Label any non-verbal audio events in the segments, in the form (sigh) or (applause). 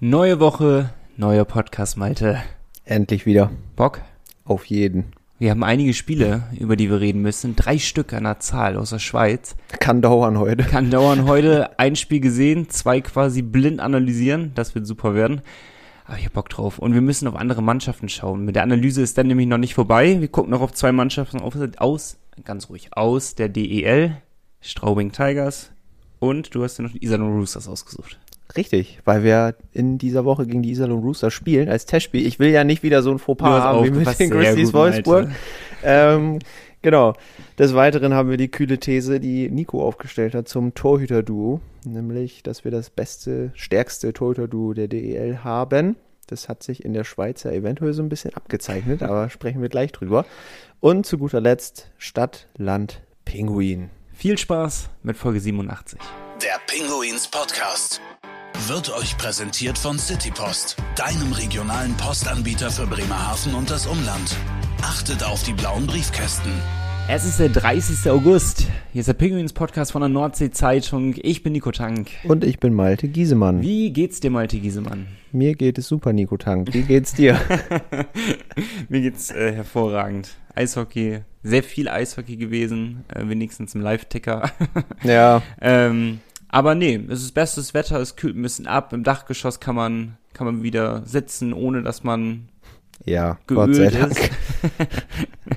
Neue Woche, neuer Podcast, Malte. Endlich wieder. Bock? Auf jeden. Wir haben einige Spiele, über die wir reden müssen. Drei Stück an der Zahl aus der Schweiz. Kann dauern heute. Kann dauern heute. Ein Spiel gesehen, zwei quasi blind analysieren. Das wird super werden. Aber ich hab Bock drauf. Und wir müssen auf andere Mannschaften schauen. Mit der Analyse ist dann nämlich noch nicht vorbei. Wir gucken noch auf zwei Mannschaften aus, ganz ruhig, aus der DEL. Straubing Tigers. Und du hast ja noch die Iserlohn Roosters ausgesucht. Richtig, weil wir in dieser Woche gegen die Iserlohn Roosters spielen als Testspiel. Ich will ja nicht wieder so ein Fauxpas haben wie mit den Grizzlies Wolfsburg. Ähm, genau. Des Weiteren haben wir die kühle These, die Nico aufgestellt hat zum Torhüter-Duo, nämlich, dass wir das beste, stärkste Torhüter-Duo der DEL haben. Das hat sich in der Schweiz ja eventuell so ein bisschen abgezeichnet, aber sprechen wir gleich drüber. Und zu guter Letzt Stadt, Land, Pinguin. Viel Spaß mit Folge 87. Der Pinguins Podcast wird euch präsentiert von Citypost, deinem regionalen Postanbieter für Bremerhaven und das Umland. Achtet auf die blauen Briefkästen. Es ist der 30. August. Hier ist der Pinguins Podcast von der Nordsee Zeitung. Ich bin Nico Tank. Und ich bin Malte Giesemann. Wie geht's dir, Malte Giesemann? Mir geht es super, Nico Tank. Wie geht's dir? (laughs) Mir geht's äh, hervorragend. Eishockey, sehr viel Eishockey gewesen, äh, wenigstens im Live-Ticker. ja. (laughs) ähm, aber nee, es ist bestes Wetter, es kühlt ein bisschen ab. Im Dachgeschoss kann man, kann man wieder sitzen, ohne dass man ja, Gott sei Dank. (laughs)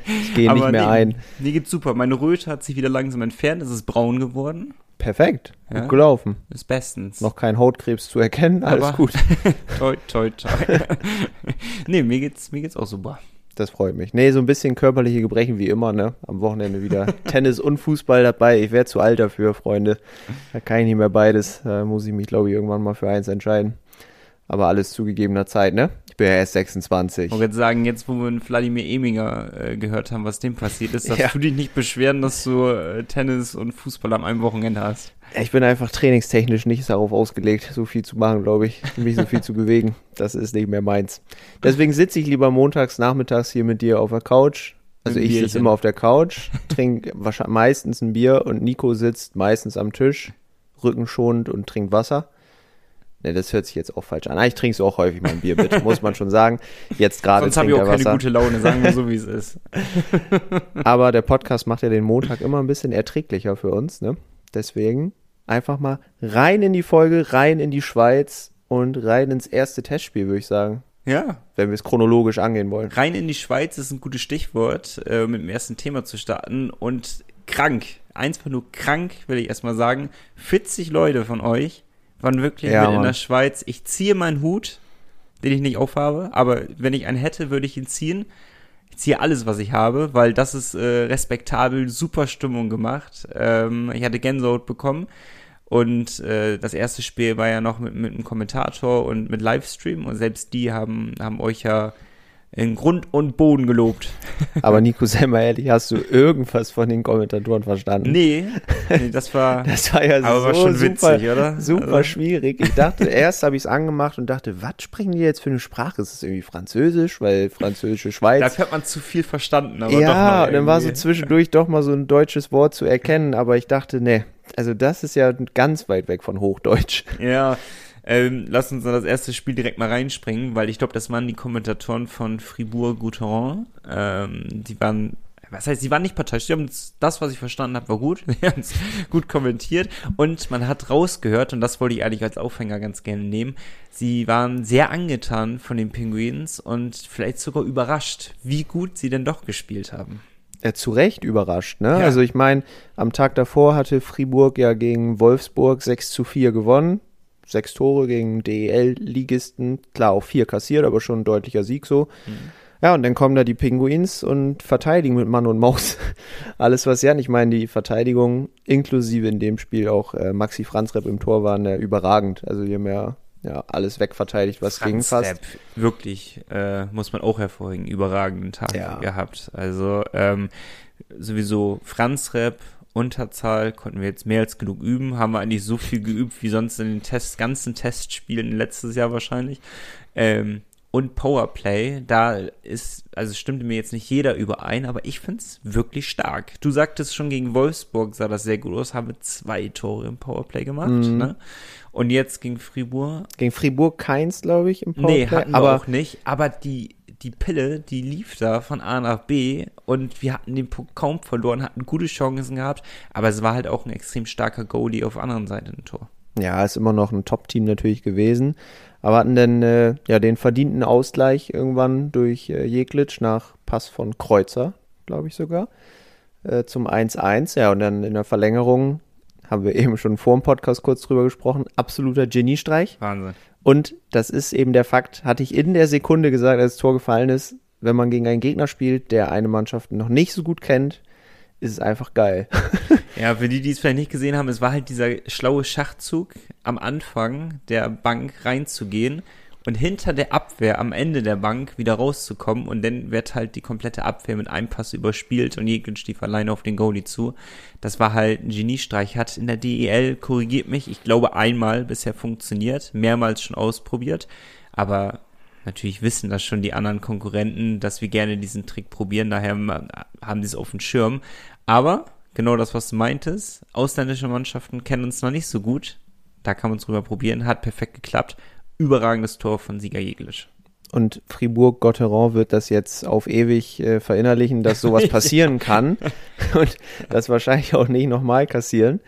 ich gehe nicht mehr nee, ein. Mir geht's super. Meine Röte hat sich wieder langsam entfernt. Es ist braun geworden. Perfekt. Ja? Gut gelaufen. Ist bestens. Noch kein Hautkrebs zu erkennen. Alles Aber gut. (laughs) toi, toi, toi. (laughs) nee, mir geht's, mir geht's auch super. Das freut mich. Nee, so ein bisschen körperliche Gebrechen wie immer, ne? Am Wochenende wieder (laughs) Tennis und Fußball dabei. Ich wäre zu alt dafür, Freunde. Da kann ich nicht mehr beides. Da muss ich mich, glaube ich, irgendwann mal für eins entscheiden. Aber alles zu gegebener Zeit, ne? Ich bin ja erst 26. Ich wollte jetzt sagen, jetzt wo wir Vladimir Eminger äh, gehört haben, was dem passiert ist, darfst ja. du dich nicht beschweren, dass du äh, Tennis und Fußball am einem Wochenende hast. Ich bin einfach trainingstechnisch nicht darauf ausgelegt, so viel zu machen, glaube ich, mich so viel zu bewegen. Das ist nicht mehr meins. Deswegen sitze ich lieber montags, nachmittags hier mit dir auf der Couch. Also ich sitze immer auf der Couch, trinke meistens ein Bier und Nico sitzt meistens am Tisch, rückenschonend und trinkt Wasser. Ne, das hört sich jetzt auch falsch an. Ah, ich trinke so auch häufig mein Bier mit, muss man schon sagen. Jetzt gerade Sonst habe ich auch keine Wasser. gute Laune, sagen wir so, wie es (laughs) ist. Aber der Podcast macht ja den Montag immer ein bisschen erträglicher für uns, ne? Deswegen einfach mal rein in die Folge, rein in die Schweiz und rein ins erste Testspiel, würde ich sagen. Ja. Wenn wir es chronologisch angehen wollen. Rein in die Schweiz ist ein gutes Stichwort, äh, mit dem ersten Thema zu starten. Und krank, einfach nur krank, will ich erstmal sagen. 40 Leute von euch waren wirklich ja, mit in der Schweiz. Ich ziehe meinen Hut, den ich nicht aufhabe, aber wenn ich einen hätte, würde ich ihn ziehen. Ich ziehe alles, was ich habe, weil das ist äh, respektabel, super Stimmung gemacht. Ähm, ich hatte Gänsehaut bekommen. Und äh, das erste Spiel war ja noch mit, mit einem Kommentator und mit Livestream und selbst die haben, haben euch ja in Grund und Boden gelobt. (laughs) Aber Nico, sei mal ehrlich, hast du irgendwas von den Kommentatoren verstanden? Nee, nee das war, (laughs) das war ja so war schon super, witzig, oder? super also. schwierig. Ich dachte, (laughs) erst habe ich es angemacht und dachte, was sprechen die jetzt für eine Sprache? Ist es irgendwie Französisch, weil französische Schweiz. Da hat man zu viel verstanden. Aber ja, und dann war so zwischendurch doch mal so ein deutsches Wort zu erkennen, aber ich dachte, nee, also das ist ja ganz weit weg von Hochdeutsch. Ja, ähm, lass uns in das erste Spiel direkt mal reinspringen, weil ich glaube, das waren die Kommentatoren von Fribourg-Goutherin. Ähm, die waren was heißt, sie waren nicht parteiisch, sie haben das, was ich verstanden habe, war gut, (laughs) sie haben es gut kommentiert und man hat rausgehört, und das wollte ich eigentlich als Aufhänger ganz gerne nehmen, sie waren sehr angetan von den Penguins und vielleicht sogar überrascht, wie gut sie denn doch gespielt haben. Ja, zu Recht überrascht, ne? Ja. Also ich meine, am Tag davor hatte Fribourg ja gegen Wolfsburg 6 zu 4 gewonnen sechs Tore gegen DEL-Ligisten, klar auch vier kassiert, aber schon ein deutlicher Sieg so. Mhm. Ja, und dann kommen da die Pinguins und verteidigen mit Mann und Maus (laughs) alles, was ja. Ich meine, die Verteidigung inklusive in dem Spiel auch äh, Maxi Franzrepp im Tor waren ja überragend. Also die haben ja, ja alles wegverteidigt, was Franz ging fast. Repp, wirklich, äh, muss man auch hervorheben, überragenden Tag ja. gehabt. Also ähm, sowieso Franz Repp Unterzahl konnten wir jetzt mehr als genug üben. Haben wir eigentlich so viel geübt wie sonst in den Test, ganzen Testspielen letztes Jahr wahrscheinlich. Ähm, und Powerplay, da ist, also stimmte mir jetzt nicht jeder überein, aber ich find's wirklich stark. Du sagtest schon gegen Wolfsburg sah das sehr gut aus, habe zwei Tore im Powerplay gemacht, mhm. ne? Und jetzt gegen Fribourg. Gegen Fribourg keins, glaube ich, im Powerplay. Nee, hatten aber wir auch nicht, aber die, die Pille, die lief da von A nach B und wir hatten den Punkt kaum verloren, hatten gute Chancen gehabt, aber es war halt auch ein extrem starker Goalie auf der anderen Seite ein Tor. Ja, ist immer noch ein Top-Team natürlich gewesen. Aber hatten dann äh, ja den verdienten Ausgleich irgendwann durch äh, Jeglitsch nach Pass von Kreuzer, glaube ich sogar, äh, zum 1-1. Ja, und dann in der Verlängerung haben wir eben schon vor dem Podcast kurz drüber gesprochen. Absoluter Geniestreich. Wahnsinn. Und das ist eben der Fakt, hatte ich in der Sekunde gesagt, als das Tor gefallen ist, wenn man gegen einen Gegner spielt, der eine Mannschaft noch nicht so gut kennt, ist es einfach geil. (laughs) ja, für die, die es vielleicht nicht gesehen haben, es war halt dieser schlaue Schachzug am Anfang der Bank reinzugehen und hinter der Abwehr am Ende der Bank wieder rauszukommen und dann wird halt die komplette Abwehr mit einem Pass überspielt und Jekyll stief alleine auf den Goalie zu. Das war halt ein Geniestreich. Hat in der DEL, korrigiert mich, ich glaube einmal bisher funktioniert, mehrmals schon ausprobiert, aber natürlich wissen das schon die anderen Konkurrenten, dass wir gerne diesen Trick probieren, daher haben sie es auf dem Schirm. Aber genau das, was du meintest, ausländische Mannschaften kennen uns noch nicht so gut. Da kann man es drüber probieren, hat perfekt geklappt. Überragendes Tor von Sieger Jeglisch. Und Fribourg-Gotteron wird das jetzt auf ewig äh, verinnerlichen, dass sowas (laughs) passieren kann (laughs) und das wahrscheinlich auch nicht nochmal kassieren.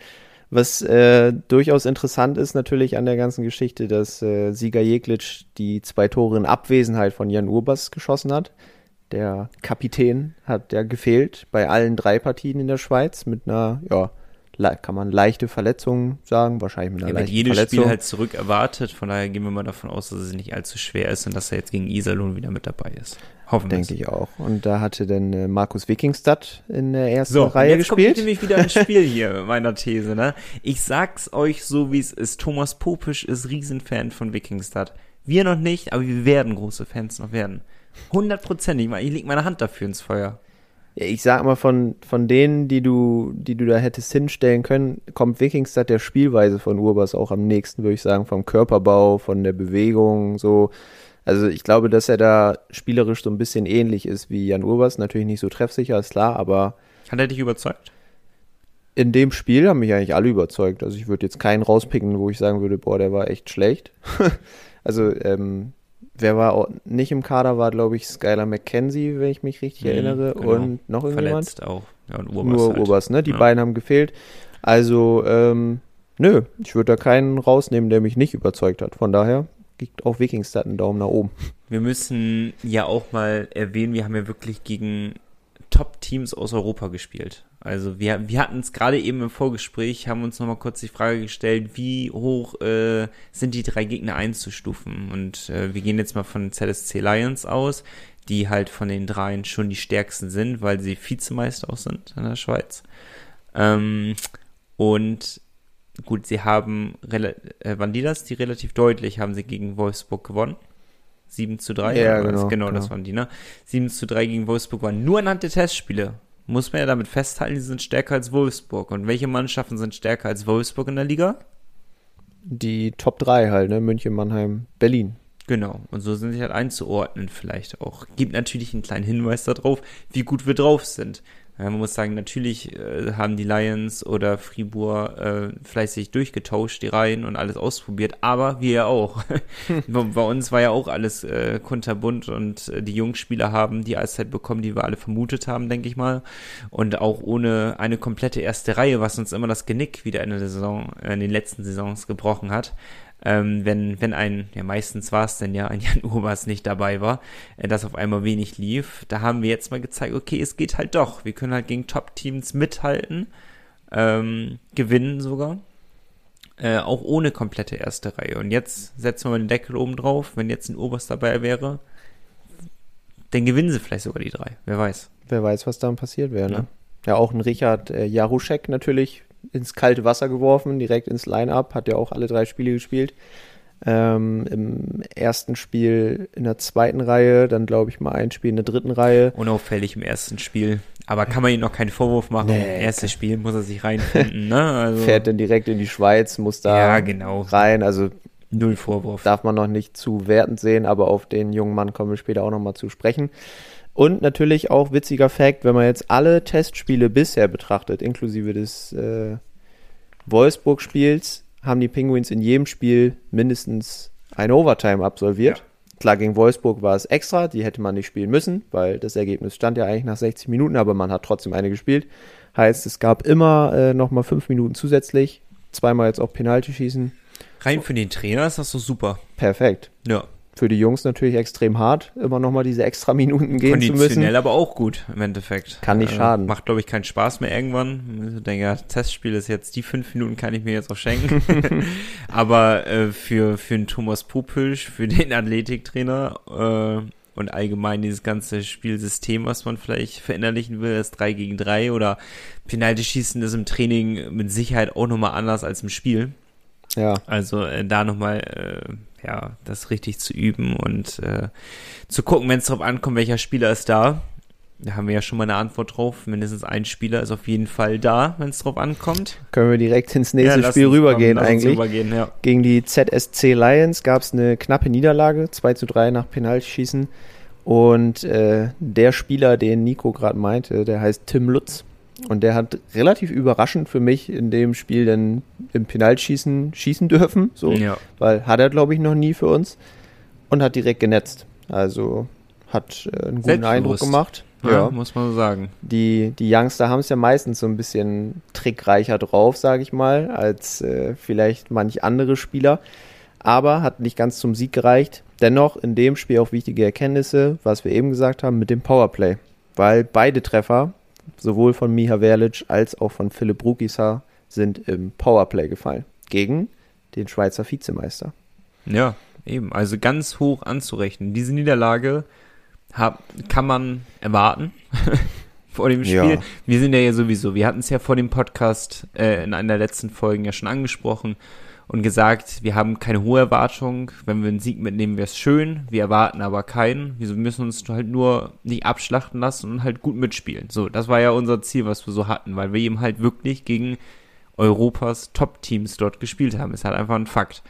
Was äh, durchaus interessant ist natürlich an der ganzen Geschichte, dass äh, Sieger Jeglitsch die zwei Tore in Abwesenheit von Jan Urbas geschossen hat. Der Kapitän hat ja gefehlt bei allen drei Partien in der Schweiz mit einer, ja, kann man leichte Verletzung sagen, wahrscheinlich mit einer ja, leichten jedes Verletzung. Spiel halt zurück erwartet, von daher gehen wir mal davon aus, dass es nicht allzu schwer ist und dass er jetzt gegen Iserlohn wieder mit dabei ist. Hoffen Denke ich auch. Und da hatte dann äh, Markus Wikingstadt in der ersten so, Reihe jetzt gespielt. Kommt nämlich wieder ins Spiel (laughs) hier mit meiner These, ne? Ich sag's euch so, wie es ist. Thomas Popisch ist Riesenfan von Wikingstadt. Wir noch nicht, aber wir werden große Fans noch werden. Hundertprozentig. Ich leg meine Hand dafür ins Feuer. Ich sag mal, von, von denen, die du, die du da hättest hinstellen können, kommt Wikingstadt der Spielweise von Urbas auch am nächsten, würde ich sagen, vom Körperbau, von der Bewegung, so. Also ich glaube, dass er da spielerisch so ein bisschen ähnlich ist wie Jan Urbas. Natürlich nicht so treffsicher, ist klar, aber. Hat er dich überzeugt? In dem Spiel haben mich eigentlich alle überzeugt. Also ich würde jetzt keinen rauspicken, wo ich sagen würde, boah, der war echt schlecht. (laughs) also, ähm, wer war auch nicht im Kader, war, glaube ich, Skylar McKenzie, wenn ich mich richtig mhm, erinnere. Genau. Und noch irgendjemand? Verletzt auch. Ja, und Urbas Nur halt. Urbas, ne? Die ja. beiden haben gefehlt. Also, ähm, nö, ich würde da keinen rausnehmen, der mich nicht überzeugt hat. Von daher kriegt auch Wikingstad einen Daumen nach oben. Wir müssen ja auch mal erwähnen, wir haben ja wirklich gegen Top-Teams aus Europa gespielt. Also wir, wir hatten es gerade eben im Vorgespräch, haben uns nochmal kurz die Frage gestellt, wie hoch äh, sind die drei Gegner einzustufen? Und äh, wir gehen jetzt mal von ZSC Lions aus, die halt von den dreien schon die stärksten sind, weil sie Vizemeister auch sind in der Schweiz. Ähm, und gut, sie haben, äh, waren die das? Die relativ deutlich haben sie gegen Wolfsburg gewonnen. 7 zu 3. Ja, genau, genau, genau, das waren die, ne? 7 zu 3 gegen Wolfsburg waren nur anhand der Testspiele. Muss man ja damit festhalten, die sind stärker als Wolfsburg. Und welche Mannschaften sind stärker als Wolfsburg in der Liga? Die Top 3 halt, ne? München, Mannheim, Berlin. Genau, und so sind sie halt einzuordnen vielleicht auch. Gibt natürlich einen kleinen Hinweis darauf, wie gut wir drauf sind. Man muss sagen, natürlich äh, haben die Lions oder Fribourg äh, fleißig durchgetauscht, die Reihen und alles ausprobiert, aber wir ja auch. (laughs) Bei uns war ja auch alles äh, kunterbunt und äh, die Jungspieler haben die Eiszeit bekommen, die wir alle vermutet haben, denke ich mal. Und auch ohne eine komplette erste Reihe, was uns immer das Genick wieder in der Saison, äh, in den letzten Saisons gebrochen hat ähm, wenn, wenn ein, ja meistens war es denn ja, ein (laughs) Jan Urbas nicht dabei war, äh, dass auf einmal wenig lief. Da haben wir jetzt mal gezeigt, okay, es geht halt doch. Wir können halt gegen Top-Teams mithalten, ähm, gewinnen sogar. Äh, auch ohne komplette erste Reihe. Und jetzt setzen wir mal den Deckel oben drauf. Wenn jetzt ein Urbas dabei wäre, dann gewinnen sie vielleicht sogar die drei. Wer weiß. Wer weiß, was dann passiert wäre, ne? Ja. Ja, auch ein Richard äh, Jaruschek natürlich ins kalte Wasser geworfen, direkt ins Line-Up, hat ja auch alle drei Spiele gespielt. Ähm, Im ersten Spiel in der zweiten Reihe, dann glaube ich mal ein Spiel in der dritten Reihe. Unauffällig im ersten Spiel. Aber kann man ihm noch keinen Vorwurf machen. Nee, Erstes Spiel muss er sich reinfinden. ne? (laughs) Also, Fährt dann direkt in die Schweiz, muss da ja, genau. rein. Also Null Vorwurf. Darf man noch nicht zu wertend sehen, aber auf den jungen Mann kommen wir später auch nochmal zu sprechen. Und natürlich auch witziger Fakt, wenn man jetzt alle Testspiele bisher betrachtet, inklusive des äh, Wolfsburg-Spiels, haben die Penguins in jedem Spiel mindestens ein Overtime absolviert. Ja. Klar, gegen Wolfsburg war es extra, die hätte man nicht spielen müssen, weil das Ergebnis stand ja eigentlich nach 60 Minuten, aber man hat trotzdem eine gespielt. Heißt, es gab immer äh, nochmal fünf Minuten zusätzlich, zweimal jetzt auch Penalty schießen. Rein für den Trainer ist das so super. Perfekt. Ja für die Jungs natürlich extrem hart, immer nochmal diese extra Minuten gehen zu müssen. Konditionell aber auch gut im Endeffekt. Kann nicht äh, schaden. Macht, glaube ich, keinen Spaß mehr irgendwann. Ich denke, ja, Testspiel ist jetzt, die fünf Minuten kann ich mir jetzt auch schenken. (laughs) aber äh, für, für einen Thomas Pupisch, für den Athletiktrainer äh, und allgemein dieses ganze Spielsystem, was man vielleicht verinnerlichen will, das 3 gegen 3 oder Penalty-Schießen ist im Training mit Sicherheit auch nochmal anders als im Spiel. Ja. Also äh, da nochmal, äh, ja, das richtig zu üben und äh, zu gucken, wenn es darauf ankommt, welcher Spieler ist da. Da haben wir ja schon mal eine Antwort drauf. Mindestens ein Spieler ist auf jeden Fall da, wenn es drauf ankommt. Können wir direkt ins nächste ja, Spiel rübergehen kommen, eigentlich. Rübergehen, ja. Gegen die ZSC Lions gab es eine knappe Niederlage, 2 zu 3 nach Penaltyschießen. Und äh, der Spieler, den Nico gerade meinte, der heißt Tim Lutz. Und der hat relativ überraschend für mich in dem Spiel dann im Penaltschießen schießen dürfen. So, ja. Weil hat er, glaube ich, noch nie für uns. Und hat direkt genetzt. Also hat äh, einen guten Eindruck gemacht. Ja, ja, muss man so sagen. Die, die Youngster haben es ja meistens so ein bisschen trickreicher drauf, sage ich mal, als äh, vielleicht manch andere Spieler. Aber hat nicht ganz zum Sieg gereicht. Dennoch in dem Spiel auch wichtige Erkenntnisse, was wir eben gesagt haben, mit dem Powerplay. Weil beide Treffer sowohl von Miha Verlic als auch von Philipp Rukisa sind im Powerplay gefallen. Gegen den Schweizer Vizemeister. Ja, eben. Also ganz hoch anzurechnen. Diese Niederlage hab, kann man erwarten (laughs) vor dem Spiel. Ja. Wir sind ja, ja sowieso, wir hatten es ja vor dem Podcast äh, in einer der letzten Folgen ja schon angesprochen und gesagt, wir haben keine hohe Erwartung. Wenn wir einen Sieg mitnehmen, wäre es schön. Wir erwarten aber keinen. Wir müssen uns halt nur nicht abschlachten lassen und halt gut mitspielen. So, das war ja unser Ziel, was wir so hatten, weil wir eben halt wirklich gegen Europas Top-Teams dort gespielt haben. Ist halt einfach ein Fakt.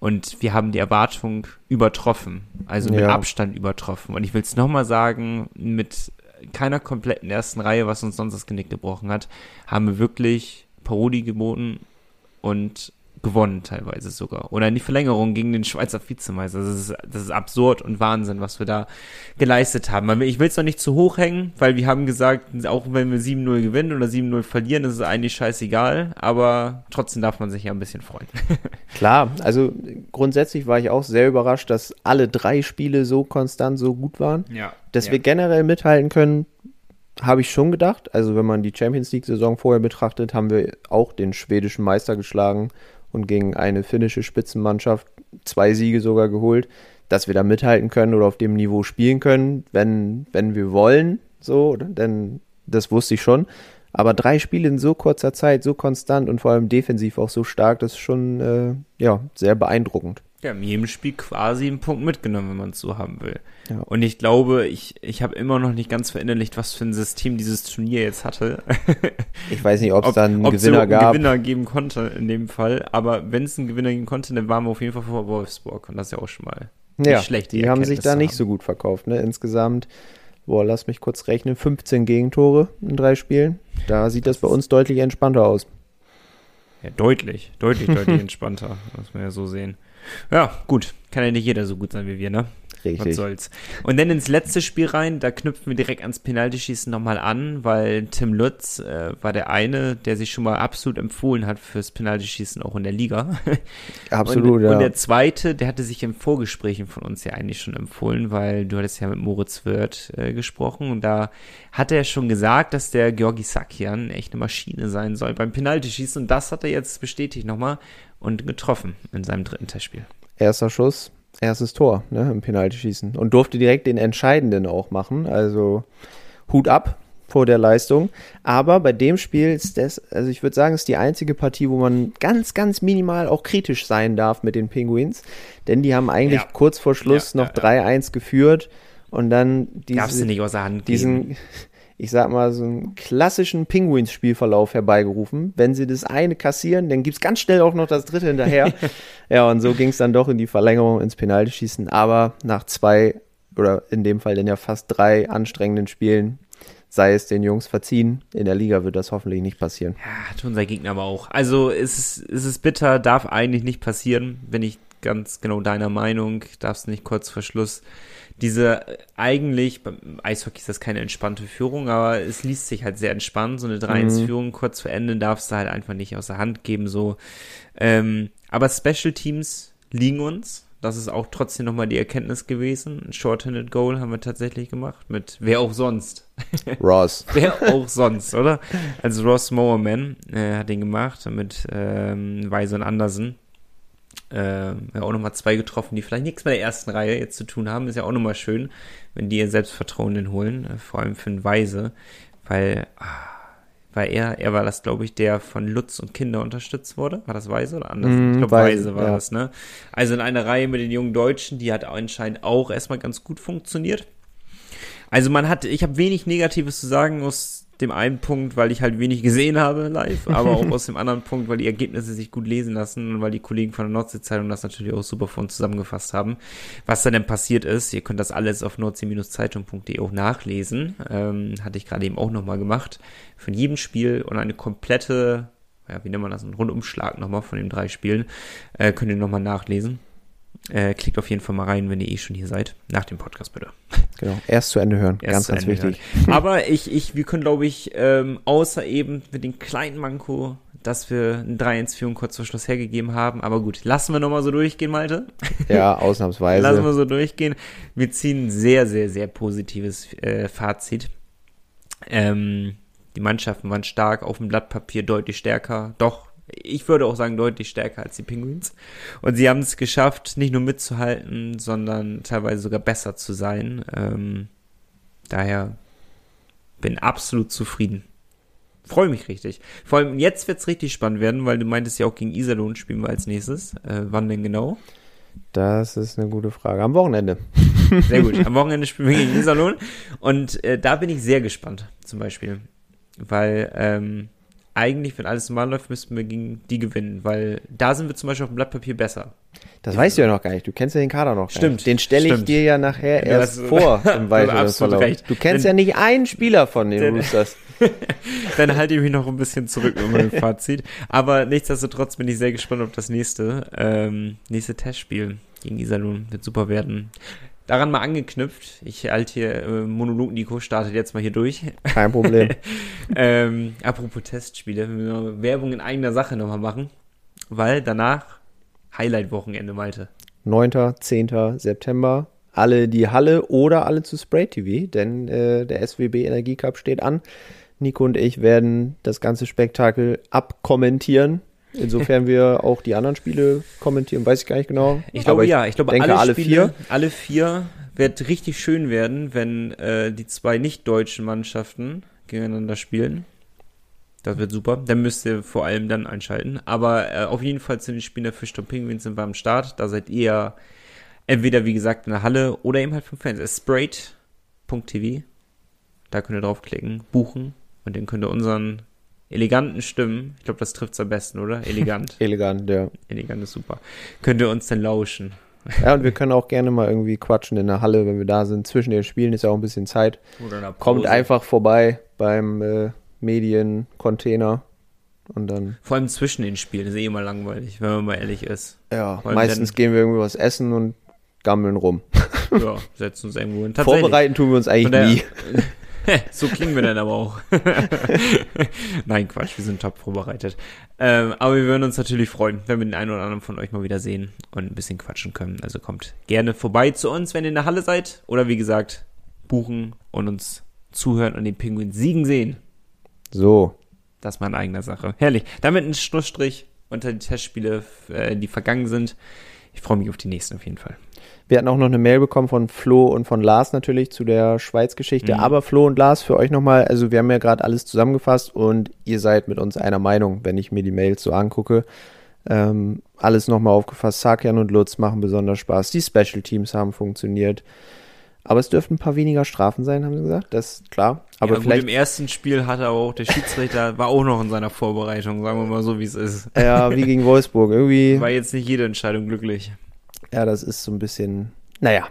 Und wir haben die Erwartung übertroffen. Also mit ja. Abstand übertroffen. Und ich will es nochmal sagen, mit keiner kompletten ersten Reihe, was uns sonst das Genick gebrochen hat, haben wir wirklich Parodie geboten und gewonnen teilweise sogar. Oder in die Verlängerung gegen den Schweizer Vizemeister. Das ist, das ist absurd und Wahnsinn, was wir da geleistet haben. Ich will es noch nicht zu hoch hängen, weil wir haben gesagt, auch wenn wir 7-0 gewinnen oder 7-0 verlieren, ist es eigentlich scheißegal. Aber trotzdem darf man sich ja ein bisschen freuen. (laughs) Klar, also grundsätzlich war ich auch sehr überrascht, dass alle drei Spiele so konstant, so gut waren. Ja. Dass ja. wir generell mithalten können, habe ich schon gedacht. Also wenn man die Champions League-Saison vorher betrachtet, haben wir auch den schwedischen Meister geschlagen und gegen eine finnische Spitzenmannschaft zwei Siege sogar geholt, dass wir da mithalten können oder auf dem Niveau spielen können, wenn, wenn wir wollen, so, denn das wusste ich schon. Aber drei Spiele in so kurzer Zeit, so konstant und vor allem defensiv auch so stark, das ist schon äh, ja, sehr beeindruckend. Ja, in jedem Spiel quasi einen Punkt mitgenommen, wenn man es so haben will. Ja. Und ich glaube, ich, ich habe immer noch nicht ganz verinnerlicht, was für ein System dieses Turnier jetzt hatte. (laughs) ich weiß nicht, ob es da einen Gewinner einen gab. Gewinner geben konnte in dem Fall. Aber wenn es einen Gewinner geben konnte, dann waren wir auf jeden Fall vor Wolfsburg. Und das ist ja auch schon mal ja, nicht schlecht. Die, die haben sich da nicht so gut verkauft. Ne? Insgesamt, boah, lass mich kurz rechnen, 15 Gegentore in drei Spielen. Da sieht das, das bei uns deutlich entspannter aus. Ja, deutlich, deutlich, deutlich (laughs) entspannter, muss man ja so sehen. Ja, gut. Kann ja nicht jeder so gut sein wie wir, ne? Richtig. Was soll's. Und dann ins letzte Spiel rein, da knüpfen wir direkt ans Penaltyschießen nochmal an, weil Tim Lutz äh, war der eine, der sich schon mal absolut empfohlen hat fürs Penaltyschießen auch in der Liga. (laughs) Absolut, und, ja. Und der zweite, der hatte sich in Vorgesprächen von uns ja eigentlich schon empfohlen, weil du hattest ja mit Moritz Wirth äh, gesprochen und da hat er schon gesagt, dass der Georgi Sakian echt eine Maschine sein soll beim Penaltyschießen und das hat er jetzt bestätigt nochmal und getroffen in seinem dritten Testspiel. Erster Schuss, erstes Tor ne, im Penaltyschießen und durfte direkt den entscheidenden auch machen. Also Hut ab vor der Leistung. Aber bei dem Spiel ist das, also ich würde sagen, ist die einzige Partie, wo man ganz, ganz minimal auch kritisch sein darf mit den Penguins. Denn die haben eigentlich ja. kurz vor Schluss ja, noch ja, 3-1 geführt und dann diese, nicht außer Hand diesen ich sag mal, so einen klassischen Penguins-Spielverlauf herbeigerufen. Wenn sie das eine kassieren, dann gibt's ganz schnell auch noch das dritte hinterher. (laughs) ja, und so ging's dann doch in die Verlängerung, ins Penaltyschießen. Aber nach zwei oder in dem Fall dann ja fast drei anstrengenden Spielen sei es den Jungs verziehen. In der Liga wird das hoffentlich nicht passieren. Ja, hat unser Gegner aber auch. Also es ist, es ist bitter, darf eigentlich nicht passieren. Bin ich ganz genau deiner Meinung, darf es nicht kurz vor Schluss. Diese eigentlich, beim Eishockey ist das keine entspannte Führung, aber es liest sich halt sehr entspannt. So eine 3-1-Führung mhm. kurz vor Ende darfst du halt einfach nicht aus der Hand geben. So. Ähm, aber Special Teams liegen uns. Das ist auch trotzdem nochmal die Erkenntnis gewesen. Ein Short-Handed Goal haben wir tatsächlich gemacht. Mit wer auch sonst. (laughs) Ross. wer auch sonst, oder? Also Ross Mowerman äh, hat den gemacht mit ähm, Weise und Andersen. Äh, ja, auch nochmal zwei getroffen, die vielleicht nichts mit der ersten Reihe jetzt zu tun haben. Ist ja auch nochmal schön, wenn die ihr Selbstvertrauen den holen. Äh, vor allem für einen Weise. Weil. Ah, weil er, er war das, glaube ich, der von Lutz und Kinder unterstützt wurde. War das Weise oder anders? Mm, ich glaube, Weise, war ja. das, ne? Also in einer Reihe mit den jungen Deutschen, die hat anscheinend auch erstmal ganz gut funktioniert. Also man hat, ich habe wenig Negatives zu sagen aus dem einen Punkt, weil ich halt wenig gesehen habe live, aber auch (laughs) aus dem anderen Punkt, weil die Ergebnisse sich gut lesen lassen und weil die Kollegen von der Nordsee-Zeitung das natürlich auch super von zusammengefasst haben. Was da denn passiert ist, ihr könnt das alles auf nordsee-zeitung.de auch nachlesen. Ähm, hatte ich gerade eben auch nochmal gemacht. Von jedem Spiel und eine komplette, ja, wie nennt man das, ein Rundumschlag nochmal von den drei Spielen, äh, könnt ihr nochmal nachlesen. Äh, klickt auf jeden Fall mal rein, wenn ihr eh schon hier seid. Nach dem Podcast bitte. Genau, erst zu Ende hören. Erst ganz, ganz wichtig. Hören. (laughs) Aber ich, ich, wir können, glaube ich, ähm, außer eben mit dem kleinen Manko, dass wir ein 3-1-Führung kurz vor Schluss hergegeben haben. Aber gut, lassen wir nochmal so durchgehen, Malte. (laughs) Ja, ausnahmsweise. lassen wir so durchgehen. Wir ziehen ein sehr, sehr, sehr positives äh, Fazit. Ähm, die Mannschaften waren stark, auf dem Blatt Papier deutlich stärker. Doch, ich würde auch sagen, deutlich stärker als die Penguins. Und sie haben es geschafft, nicht nur mitzuhalten, sondern teilweise sogar besser zu sein. Ähm, daher bin absolut zufrieden. Freue mich richtig. Vor allem jetzt wird es richtig spannend werden, weil du meintest ja auch gegen Iserlohn spielen wir als nächstes. Äh, wann denn genau? Das ist eine gute Frage. Am Wochenende. Sehr gut. Am (laughs) Wochenende spielen wir gegen Iserlohn. Und äh, da bin ich sehr gespannt, zum Beispiel. Weil ähm, eigentlich, wenn alles normal läuft, müssten wir gegen die gewinnen, weil da sind wir zum Beispiel auf dem Blatt Papier besser. Das weißt du ja noch gar nicht. Du kennst ja den Kader noch. Stimmt. Den stelle ich dir ja nachher ja, erst vor (laughs) im weiteren Verlauf. Recht. Du kennst den, ja nicht einen Spieler von den Roosters. (laughs) Dann halte ich mich noch ein bisschen zurück mit meinem Fazit. Aber nichtsdestotrotz bin ich sehr gespannt auf das nächste, ähm, nächste Testspiel gegen Iserlohn. Wird super werden daran mal angeknüpft. Ich halte hier äh, Monolog Nico startet jetzt mal hier durch. Kein Problem. (laughs) ähm, apropos Testspiele, wir Werbung in eigener Sache nochmal machen, weil danach Highlight-Wochenende, Malte. 9., 10. September. Alle die Halle oder alle zu Spray TV, denn äh, der SWB Energie Cup steht an. Nico und ich werden das ganze Spektakel abkommentieren. Insofern wir auch die anderen Spiele kommentieren, weiß ich gar nicht genau. Ich glaube ja, ich glaube alle, alle Spiele, vier. Alle vier wird richtig schön werden, wenn äh, die zwei nicht-deutschen Mannschaften gegeneinander spielen. Das wird super. Dann müsst ihr vor allem dann einschalten. Aber äh, auf jeden Fall zu den Spielen der Fischton Penguins sind wir am Start. Da seid ihr entweder, wie gesagt, in der Halle oder eben halt vom Fans. Sprayed.tv. Da könnt ihr draufklicken, buchen und dann könnt ihr unseren eleganten Stimmen, ich glaube, das trifft es am besten, oder? Elegant. (laughs) Elegant, ja. Elegant ist super. Könnt ihr uns dann lauschen. Ja, und wir können auch gerne mal irgendwie quatschen in der Halle, wenn wir da sind. Zwischen den Spielen ist ja auch ein bisschen Zeit. Kommt einfach vorbei beim äh, Mediencontainer und dann. Vor allem zwischen den Spielen ist eh immer langweilig, wenn man mal ehrlich ist. Ja, meistens gehen wir irgendwie was essen und gammeln rum. Ja, setzen uns irgendwo hin. Vorbereiten tun wir uns eigentlich nie. (laughs) (laughs) so klingen wir dann aber auch. (laughs) Nein, Quatsch, wir sind top vorbereitet. Ähm, aber wir würden uns natürlich freuen, wenn wir den einen oder anderen von euch mal wieder sehen und ein bisschen quatschen können. Also kommt gerne vorbei zu uns, wenn ihr in der Halle seid. Oder wie gesagt, buchen und uns zuhören und den Pinguin siegen sehen. So. Das ist meine eigene Sache. Herrlich. Damit ein Schlussstrich unter die Testspiele, äh, die vergangen sind. Ich freue mich auf die nächsten auf jeden Fall. Wir hatten auch noch eine Mail bekommen von Flo und von Lars natürlich zu der Schweiz-Geschichte. Mhm. Aber Flo und Lars, für euch nochmal, also wir haben ja gerade alles zusammengefasst und ihr seid mit uns einer Meinung, wenn ich mir die Mails so angucke. Ähm, alles nochmal aufgefasst. Sakian und Lutz machen besonders Spaß. Die Special Teams haben funktioniert. Aber es dürften ein paar weniger Strafen sein, haben sie gesagt. Das ist klar. Aber ja, vielleicht gut, im ersten Spiel hat er auch, der Schiedsrichter (laughs) war auch noch in seiner Vorbereitung, sagen wir mal so, wie es ist. Ja, wie gegen Wolfsburg. Irgendwie. War jetzt nicht jede Entscheidung glücklich. Ja, das ist so ein bisschen, naja.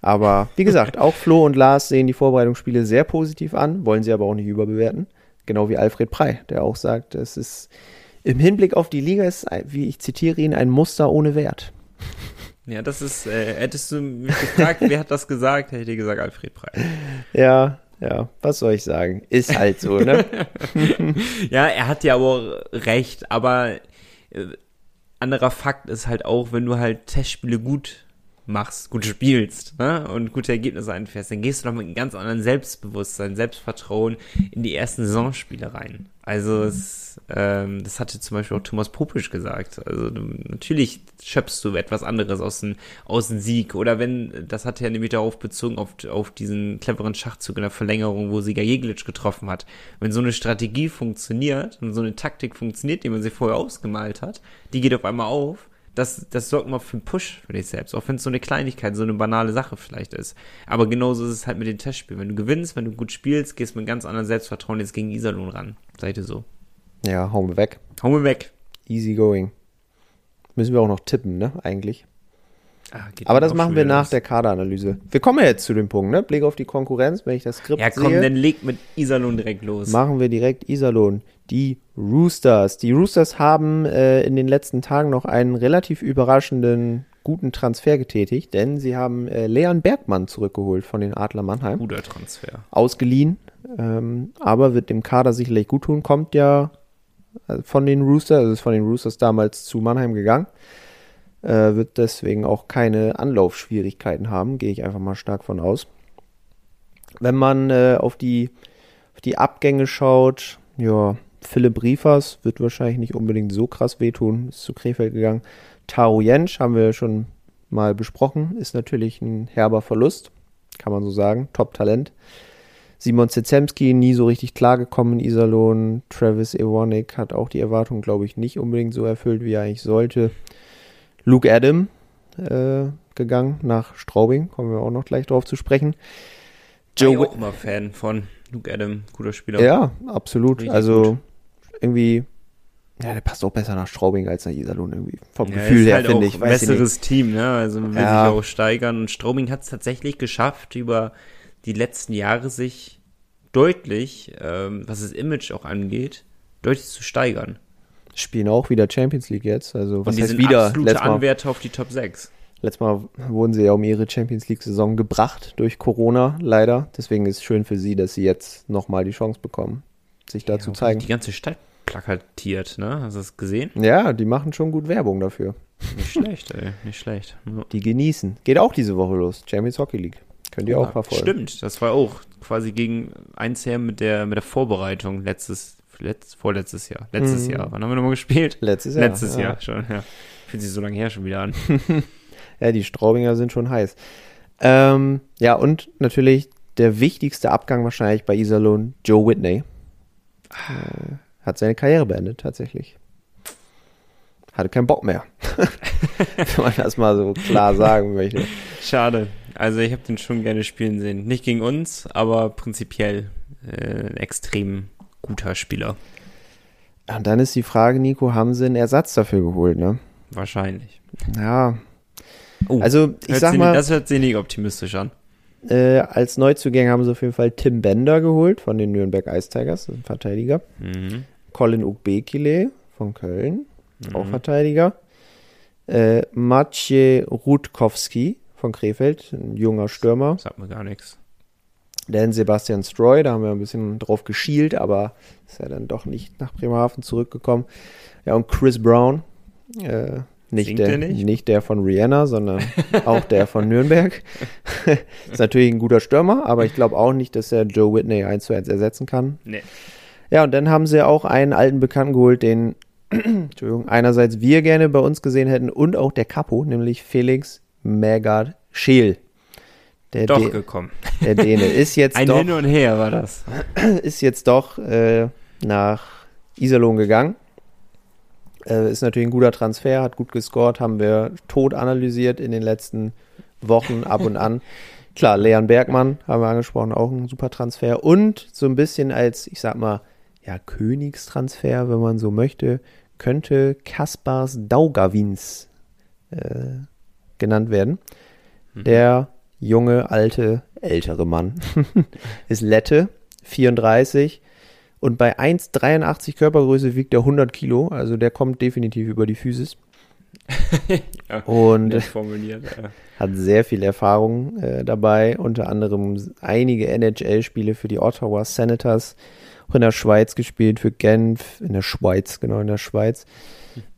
Aber wie gesagt, auch Flo und Lars sehen die Vorbereitungsspiele sehr positiv an, wollen sie aber auch nicht überbewerten. Genau wie Alfred Prey, der auch sagt, es ist im Hinblick auf die Liga ist, wie ich zitiere ihn, ein Muster ohne Wert. Ja, das ist, äh, hättest du mich gefragt, wer hat das gesagt, hätte ich gesagt, Alfred Preis. Ja, ja, was soll ich sagen? Ist halt so, ne? (laughs) ja, er hat ja aber recht, aber äh, anderer Fakt ist halt auch, wenn du halt Testspiele gut machst, gut spielst ne? und gute Ergebnisse einfährst, dann gehst du doch mit einem ganz anderen Selbstbewusstsein, Selbstvertrauen in die ersten Saisonspiele rein. Also es, ähm, das hatte zum Beispiel auch Thomas Popisch gesagt. Also natürlich schöpfst du etwas anderes aus dem, aus dem Sieg. Oder wenn, das hat er nämlich darauf bezogen, auf, auf diesen cleveren Schachzug in der Verlängerung, wo Sieger Jeglitsch getroffen hat. Wenn so eine Strategie funktioniert und so eine Taktik funktioniert, die man sich vorher ausgemalt hat, die geht auf einmal auf das, das sorgt mal für einen Push für dich selbst, auch wenn es so eine Kleinigkeit, so eine banale Sache vielleicht ist. Aber genauso ist es halt mit den Testspielen. Wenn du gewinnst, wenn du gut spielst, gehst du mit ganz anderem Selbstvertrauen jetzt gegen Iserlohn ran. Seid ihr so? Ja, hauen wir weg. Hauen wir weg. Easy going. Müssen wir auch noch tippen, ne, eigentlich. Ah, Aber das machen wir nach los. der Kaderanalyse. Wir kommen ja jetzt zu dem Punkt, ne? Blick auf die Konkurrenz, wenn ich das Skript sehe. Ja, komm, sehe, dann leg mit Iserlohn direkt los. Machen wir direkt Iserlohn. Die Roosters. Die Roosters haben äh, in den letzten Tagen noch einen relativ überraschenden guten Transfer getätigt, denn sie haben äh, Leon Bergmann zurückgeholt von den Adler Mannheim. Guter Transfer. Ausgeliehen, ähm, aber wird dem Kader sicherlich gut tun. Kommt ja von den Roosters, also ist von den Roosters damals zu Mannheim gegangen äh, wird deswegen auch keine Anlaufschwierigkeiten haben, gehe ich einfach mal stark von aus. Wenn man äh, auf, die, auf die Abgänge schaut, ja, Philipp Riefers wird wahrscheinlich nicht unbedingt so krass wehtun, ist zu Krefeld gegangen. Taro Jentsch haben wir schon mal besprochen, ist natürlich ein herber Verlust, kann man so sagen, Top-Talent. Simon Zezemski nie so richtig klargekommen in Iserlohn. Travis Ewanik hat auch die Erwartung, glaube ich, nicht unbedingt so erfüllt, wie er eigentlich sollte. Luke Adam äh, gegangen nach Straubing, kommen wir auch noch gleich drauf zu sprechen. Joe ich auch immer Fan von Luke Adam, guter Spieler. Ja, absolut. Richtig also gut. irgendwie, ja, der passt auch besser nach Straubing als nach Iserlohn irgendwie. Vom ja, Gefühl her, halt finde ich. Ein besseres Team, ne? Also man will ja. sich auch steigern. Und Straubing hat es tatsächlich geschafft, über die letzten Jahre sich deutlich, ähm, was das Image auch angeht, deutlich zu steigern spielen auch wieder Champions League jetzt. Also was Und die heißt sind wieder? Absolute Letztes Anwärter auf die Top 6. Letztes Mal wurden sie ja um ihre Champions League-Saison gebracht durch Corona, leider. Deswegen ist es schön für sie, dass sie jetzt nochmal die Chance bekommen, sich da ja, zu zeigen. Die ganze Stadt plakatiert, ne? Hast du das gesehen? Ja, die machen schon gut Werbung dafür. Nicht schlecht, ey. Nicht schlecht. Die genießen. Geht auch diese Woche los. Champions Hockey League. Könnt ihr auch verfolgen. Stimmt, das war auch quasi gegen eins her mit der, mit der Vorbereitung letztes, letzt, vorletztes Jahr. Letztes mhm. Jahr. Wann haben wir nochmal gespielt? Letztes Jahr. Letztes ja. Jahr schon, ja. Fühlt sich so lange her schon wieder an. (laughs) ja, die Straubinger sind schon heiß. Ähm, ja, und natürlich der wichtigste Abgang wahrscheinlich bei Iserlohn, Joe Whitney. Äh, hat seine Karriere beendet, tatsächlich. Hatte keinen Bock mehr. (laughs) Wenn man das mal so klar sagen möchte. Schade. Also ich habe den schon gerne spielen sehen. Nicht gegen uns, aber prinzipiell äh, extrem guter Spieler. Und dann ist die Frage, Nico, haben sie einen Ersatz dafür geholt, ne? Wahrscheinlich. Ja. Oh, also, ich sag mal. Nicht, das hört sich nicht optimistisch an. Äh, als Neuzugänge haben sie auf jeden Fall Tim Bender geholt von den Nürnberg Ice Tigers, ein Verteidiger. Mhm. Colin Ukbekile von Köln, mhm. auch Verteidiger. Äh, Maciej Rutkowski von Krefeld, ein junger Stürmer. Sagt mir gar nichts. Denn Sebastian Stroy, da haben wir ein bisschen drauf geschielt, aber ist ja dann doch nicht nach Bremerhaven zurückgekommen. Ja, und Chris Brown, äh, nicht, der, nicht? nicht? der von Rihanna, sondern (laughs) auch der von Nürnberg. (laughs) ist natürlich ein guter Stürmer, aber ich glaube auch nicht, dass er Joe Whitney 1 zu 1 ersetzen kann. Nee. Ja, und dann haben sie auch einen alten Bekannten geholt, den (clears throat) Entschuldigung, einerseits wir gerne bei uns gesehen hätten und auch der Capo, nämlich Felix Megard Scheel. Der doch De gekommen. Der Däne ist (laughs) jetzt Ein doch, Hin und Her war das. (clears throat) Ist jetzt doch äh, nach Iserlohn gegangen. Äh, ist natürlich ein guter Transfer, hat gut gescored, haben wir tot analysiert in den letzten Wochen ab und an. (laughs) Klar, Leon Bergmann haben wir angesprochen, auch ein super Transfer. Und so ein bisschen als, ich sag mal, ja, Königstransfer, wenn man so möchte, könnte Kaspars Daugavins äh, genannt werden. Mhm. Der junge, alte, ältere Mann (laughs) ist Lette, 34 und bei 1,83 Körpergröße wiegt er 100 Kilo, also der kommt definitiv über die Physis. (laughs) ja, und ja. hat sehr viel Erfahrung äh, dabei, unter anderem einige NHL-Spiele für die Ottawa Senators, auch in der Schweiz gespielt für Genf, in der Schweiz, genau in der Schweiz.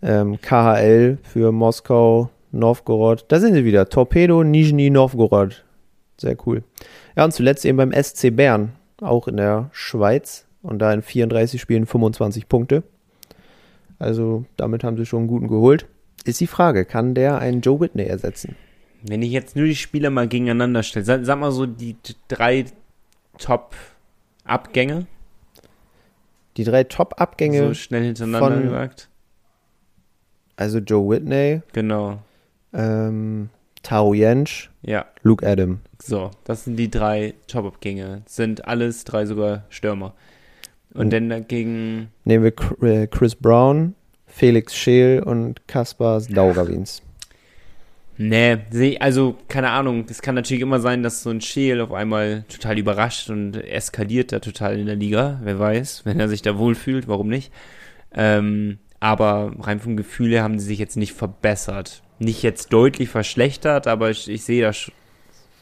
Ähm, KHL für Moskau, Novgorod. Da sind sie wieder. Torpedo Nizhny Novgorod. Sehr cool. Ja, und zuletzt eben beim SC Bern, auch in der Schweiz. Und da in 34 Spielen 25 Punkte. Also damit haben sie schon einen guten geholt. Ist die Frage, kann der einen Joe Whitney ersetzen? Wenn ich jetzt nur die Spieler mal gegeneinander stelle, sag, sag mal so die drei Top-Abgänge. Die drei Top-Abgänge. So schnell hintereinander von, gesagt. Also Joe Whitney. Genau. Ähm, Taro Jensch. Ja. Luke Adam. So, das sind die drei Top-Abgänge. Sind alles drei sogar Stürmer. Und, Und dann dagegen. Nehmen wir äh, Chris Brown, Felix Scheel und Kaspar Daugavins. Nee, also keine Ahnung. Es kann natürlich immer sein, dass so ein Scheel auf einmal total überrascht und eskaliert da total in der Liga. Wer weiß, wenn er sich da wohlfühlt, warum nicht? Ähm, aber rein vom Gefühl her haben sie sich jetzt nicht verbessert. Nicht jetzt deutlich verschlechtert, aber ich, ich sehe da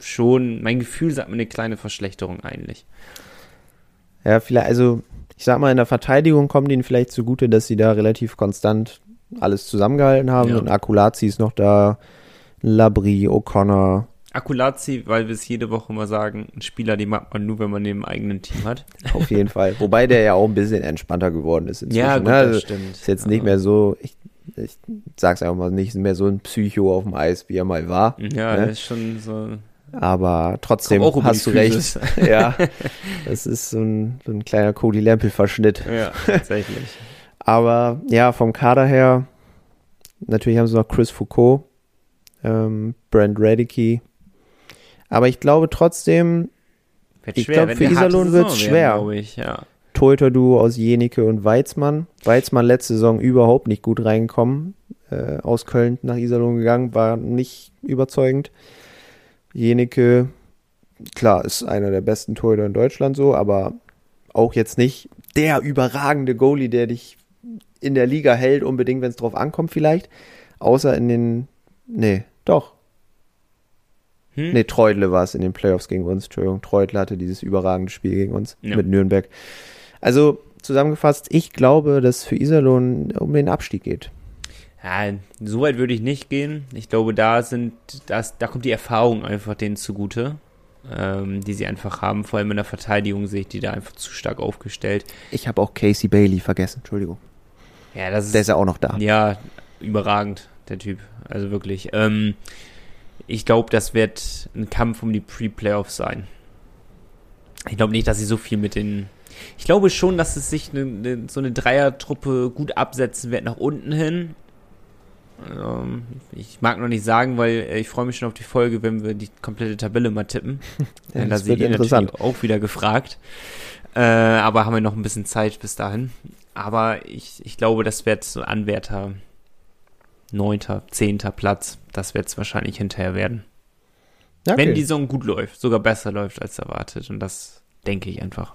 schon, mein Gefühl sagt mir eine kleine Verschlechterung eigentlich. Ja, vielleicht, also ich sag mal, in der Verteidigung kommt ihnen vielleicht zugute, dass sie da relativ konstant alles zusammengehalten haben. Ja. Und Akulazi ist noch da, Labri, O'Connor. Akulazi, weil wir es jede Woche immer sagen, ein Spieler, den mag man nur, wenn man den im eigenen Team hat. Auf jeden Fall. (laughs) Wobei der ja auch ein bisschen entspannter geworden ist inzwischen. Ja, gut, ne? also das stimmt. Ist jetzt nicht mehr so, ich, ich sag's einfach mal, nicht mehr so ein Psycho auf dem Eis, wie er mal war. Ja, ne? ist schon so aber trotzdem hast du recht. (laughs) (laughs) ja, das ist so ein, so ein kleiner Cody Lampel-Verschnitt. Ja, tatsächlich. (laughs) Aber ja, vom Kader her, natürlich haben sie noch Chris Foucault, ähm, Brent Radicke. Aber ich glaube trotzdem, ich glaube, für Iserlohn wird es schwer. Ich, ja. Torhüter-Duo aus Jenike und Weizmann. Weizmann letzte Saison überhaupt nicht gut reingekommen. Äh, aus Köln nach Iserlohn gegangen, war nicht überzeugend. Jenike, klar, ist einer der besten Torhüter in Deutschland so, aber auch jetzt nicht der überragende Goalie, der dich in der Liga hält, unbedingt, wenn es drauf ankommt, vielleicht. Außer in den. Nee, doch. Hm? Nee, Treudle war es in den Playoffs gegen uns. Entschuldigung, Treudle hatte dieses überragende Spiel gegen uns ja. mit Nürnberg. Also, zusammengefasst, ich glaube, dass für Iserlohn um den Abstieg geht. Ja, so weit würde ich nicht gehen. Ich glaube, da sind, das, da kommt die Erfahrung einfach denen zugute, ähm, die sie einfach haben. Vor allem in der Verteidigung sehe ich die da einfach zu stark aufgestellt. Ich habe auch Casey Bailey vergessen, Entschuldigung. Ja, das ist, der ist ja auch noch da. Ja, überragend, der Typ. Also wirklich. Ähm, ich glaube, das wird ein Kampf um die Pre-Playoffs sein. Ich glaube nicht, dass sie so viel mit den. Ich glaube schon, dass es sich eine, eine, so eine Dreiertruppe gut absetzen wird nach unten hin. Ähm, ich mag noch nicht sagen, weil äh, ich freue mich schon auf die Folge, wenn wir die komplette Tabelle mal tippen. (laughs) ja, da seht ihr natürlich auch wieder gefragt. Äh, aber haben wir noch ein bisschen Zeit bis dahin. Aber ich, ich glaube, das wird so Anwärter neunter, zehnter Platz. Das wird es wahrscheinlich hinterher werden. Okay. Wenn die Saison gut läuft, sogar besser läuft als erwartet. Und das denke ich einfach.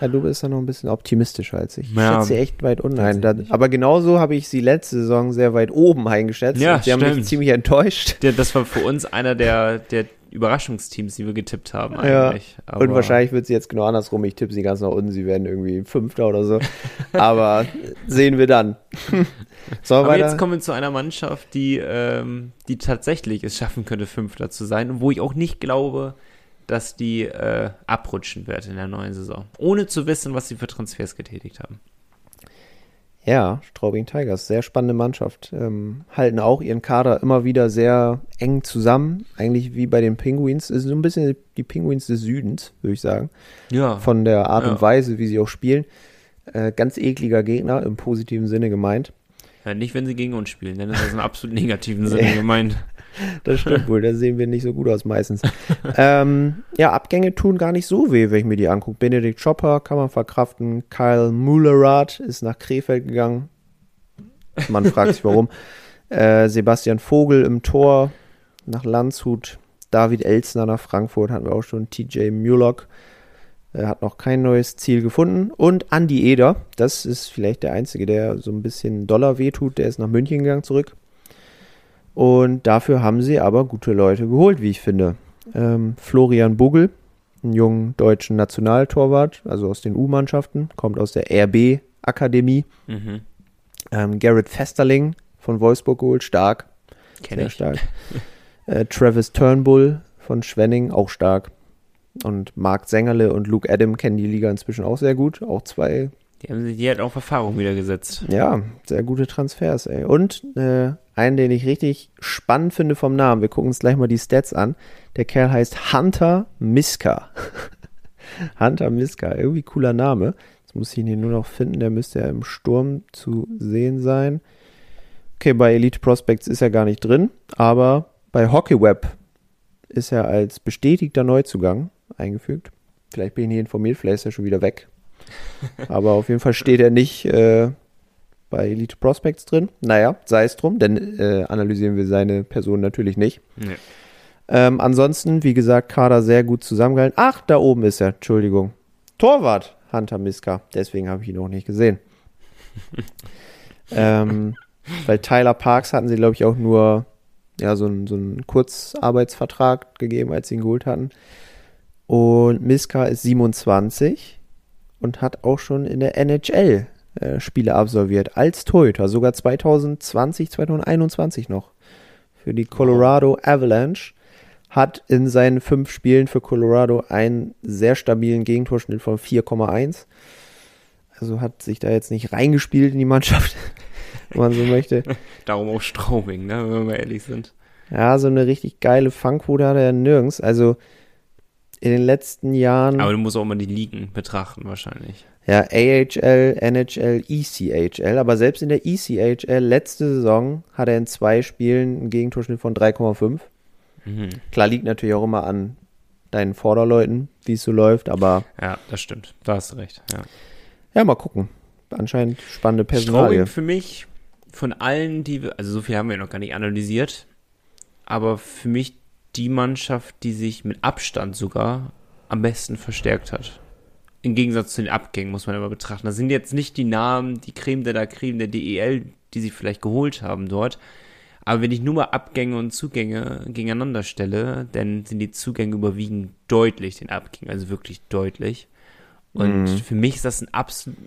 Ja, du bist ja noch ein bisschen optimistischer als ich. Ich ja, schätze sie echt weit unten ein. Da, aber genauso habe ich sie letzte Saison sehr weit oben eingeschätzt. Ja, sie haben mich ziemlich enttäuscht. Der, das war für uns einer der, der Überraschungsteams, die wir getippt haben eigentlich. Ja, und wahrscheinlich wird sie jetzt genau andersrum. Ich tippe sie ganz nach unten, sie werden irgendwie Fünfter oder so. (laughs) Aber sehen wir dann. (laughs) so, Aber weiter? jetzt kommen wir zu einer Mannschaft, die, ähm, die tatsächlich es schaffen könnte, Fünfter zu sein. Und wo ich auch nicht glaube, dass die äh, abrutschen wird in der neuen Saison. Ohne zu wissen, was sie für Transfers getätigt haben. Ja, Straubing Tigers, sehr spannende Mannschaft. Ähm, halten auch ihren Kader immer wieder sehr eng zusammen. Eigentlich wie bei den Penguins. ist so ein bisschen die Penguins des Südens, würde ich sagen. Ja. Von der Art ja. und Weise, wie sie auch spielen. Äh, ganz ekliger Gegner, im positiven Sinne gemeint. Ja, nicht, wenn sie gegen uns spielen, denn das ist im absolut negativen Sinne (laughs) gemeint. Das stimmt wohl, da sehen wir nicht so gut aus meistens. (laughs) ähm, ja, Abgänge tun gar nicht so weh, wenn ich mir die angucke. Benedikt Chopper kann man verkraften. Kyle Mullerath ist nach Krefeld gegangen. Man fragt sich warum. (laughs) Äh, Sebastian Vogel im Tor nach Landshut. David Elsner nach Frankfurt hatten wir auch schon. TJ Mulock er hat noch kein neues Ziel gefunden. Und Andy Eder, das ist vielleicht der Einzige, der so ein bisschen Dollar wehtut. Der ist nach München gegangen zurück. Und dafür haben sie aber gute Leute geholt, wie ich finde. Ähm, Florian Bugel, einen jungen deutschen Nationaltorwart, also aus den U-Mannschaften, kommt aus der RB-Akademie. Mhm. Ähm, Garrett Festerling von Wolfsburg geholt, stark. Kenn sehr ich. stark. (laughs) äh, Travis Turnbull von Schwenning, auch stark. Und Marc Sängerle und Luke Adam kennen die Liga inzwischen auch sehr gut. Auch zwei. Die haben sich die halt auf Erfahrung wieder gesetzt. Ja, sehr gute Transfers, ey. Und äh, einen, den ich richtig spannend finde vom Namen. Wir gucken uns gleich mal die Stats an. Der Kerl heißt Hunter Miska. (laughs) Hunter Miska, irgendwie cooler Name. Jetzt muss ich ihn hier nur noch finden. Der müsste ja im Sturm zu sehen sein. Okay, bei Elite Prospects ist er gar nicht drin, aber bei Hockeyweb ist er als bestätigter Neuzugang eingefügt. Vielleicht bin ich nicht informiert, vielleicht ist er schon wieder weg. (laughs) Aber auf jeden Fall steht er nicht äh, bei Elite Prospects drin. Naja, sei es drum, denn äh, analysieren wir seine Person natürlich nicht. Nee. Ähm, ansonsten, wie gesagt, Kader sehr gut zusammengehalten. Ach, da oben ist er, Entschuldigung. Torwart, Hunter Miska. Deswegen habe ich ihn noch nicht gesehen. (laughs) ähm, weil Tyler Parks hatten sie, glaube ich, auch nur ja, so, einen, so einen Kurzarbeitsvertrag gegeben, als sie ihn geholt hatten. Und Miska ist 27 und hat auch schon in der NHL äh, Spiele absolviert als Torhüter, sogar 2020, 2021 noch für die Colorado Avalanche. Hat in seinen fünf Spielen für Colorado einen sehr stabilen Gegentorschnitt von 4,1. Also hat sich da jetzt nicht reingespielt in die Mannschaft, (laughs) wenn man so möchte. (laughs) Darum auch Straubing, ne, wenn wir ehrlich sind. Ja, so eine richtig geile Fangquote hat er ja nirgends. Also in den letzten Jahren. Aber du musst auch mal die Ligen betrachten, wahrscheinlich. Ja, AHL, NHL, ECHL. Aber selbst in der ECHL letzte Saison hat er in zwei Spielen einen Gegentorschnitt von 3,5. Mhm. Klar liegt natürlich auch immer an deinen Vorderleuten, wie es so läuft, aber. Ja, das stimmt. Da hast du recht. Ja, ja mal gucken. Anscheinend spannende Personalie. für mich von allen, die wir, also so viel haben wir noch gar nicht analysiert, aber für mich die Mannschaft, die sich mit Abstand sogar am besten verstärkt hat. Im Gegensatz zu den Abgängen muss man immer betrachten. Das sind jetzt nicht die Namen, die Creme de la Creme der DEL, die sie vielleicht geholt haben dort. Aber wenn ich nur mal Abgänge und Zugänge gegeneinander stelle, dann sind die Zugänge überwiegend deutlich den Abgängen, also wirklich deutlich. Und mhm. für mich ist das ein absolut,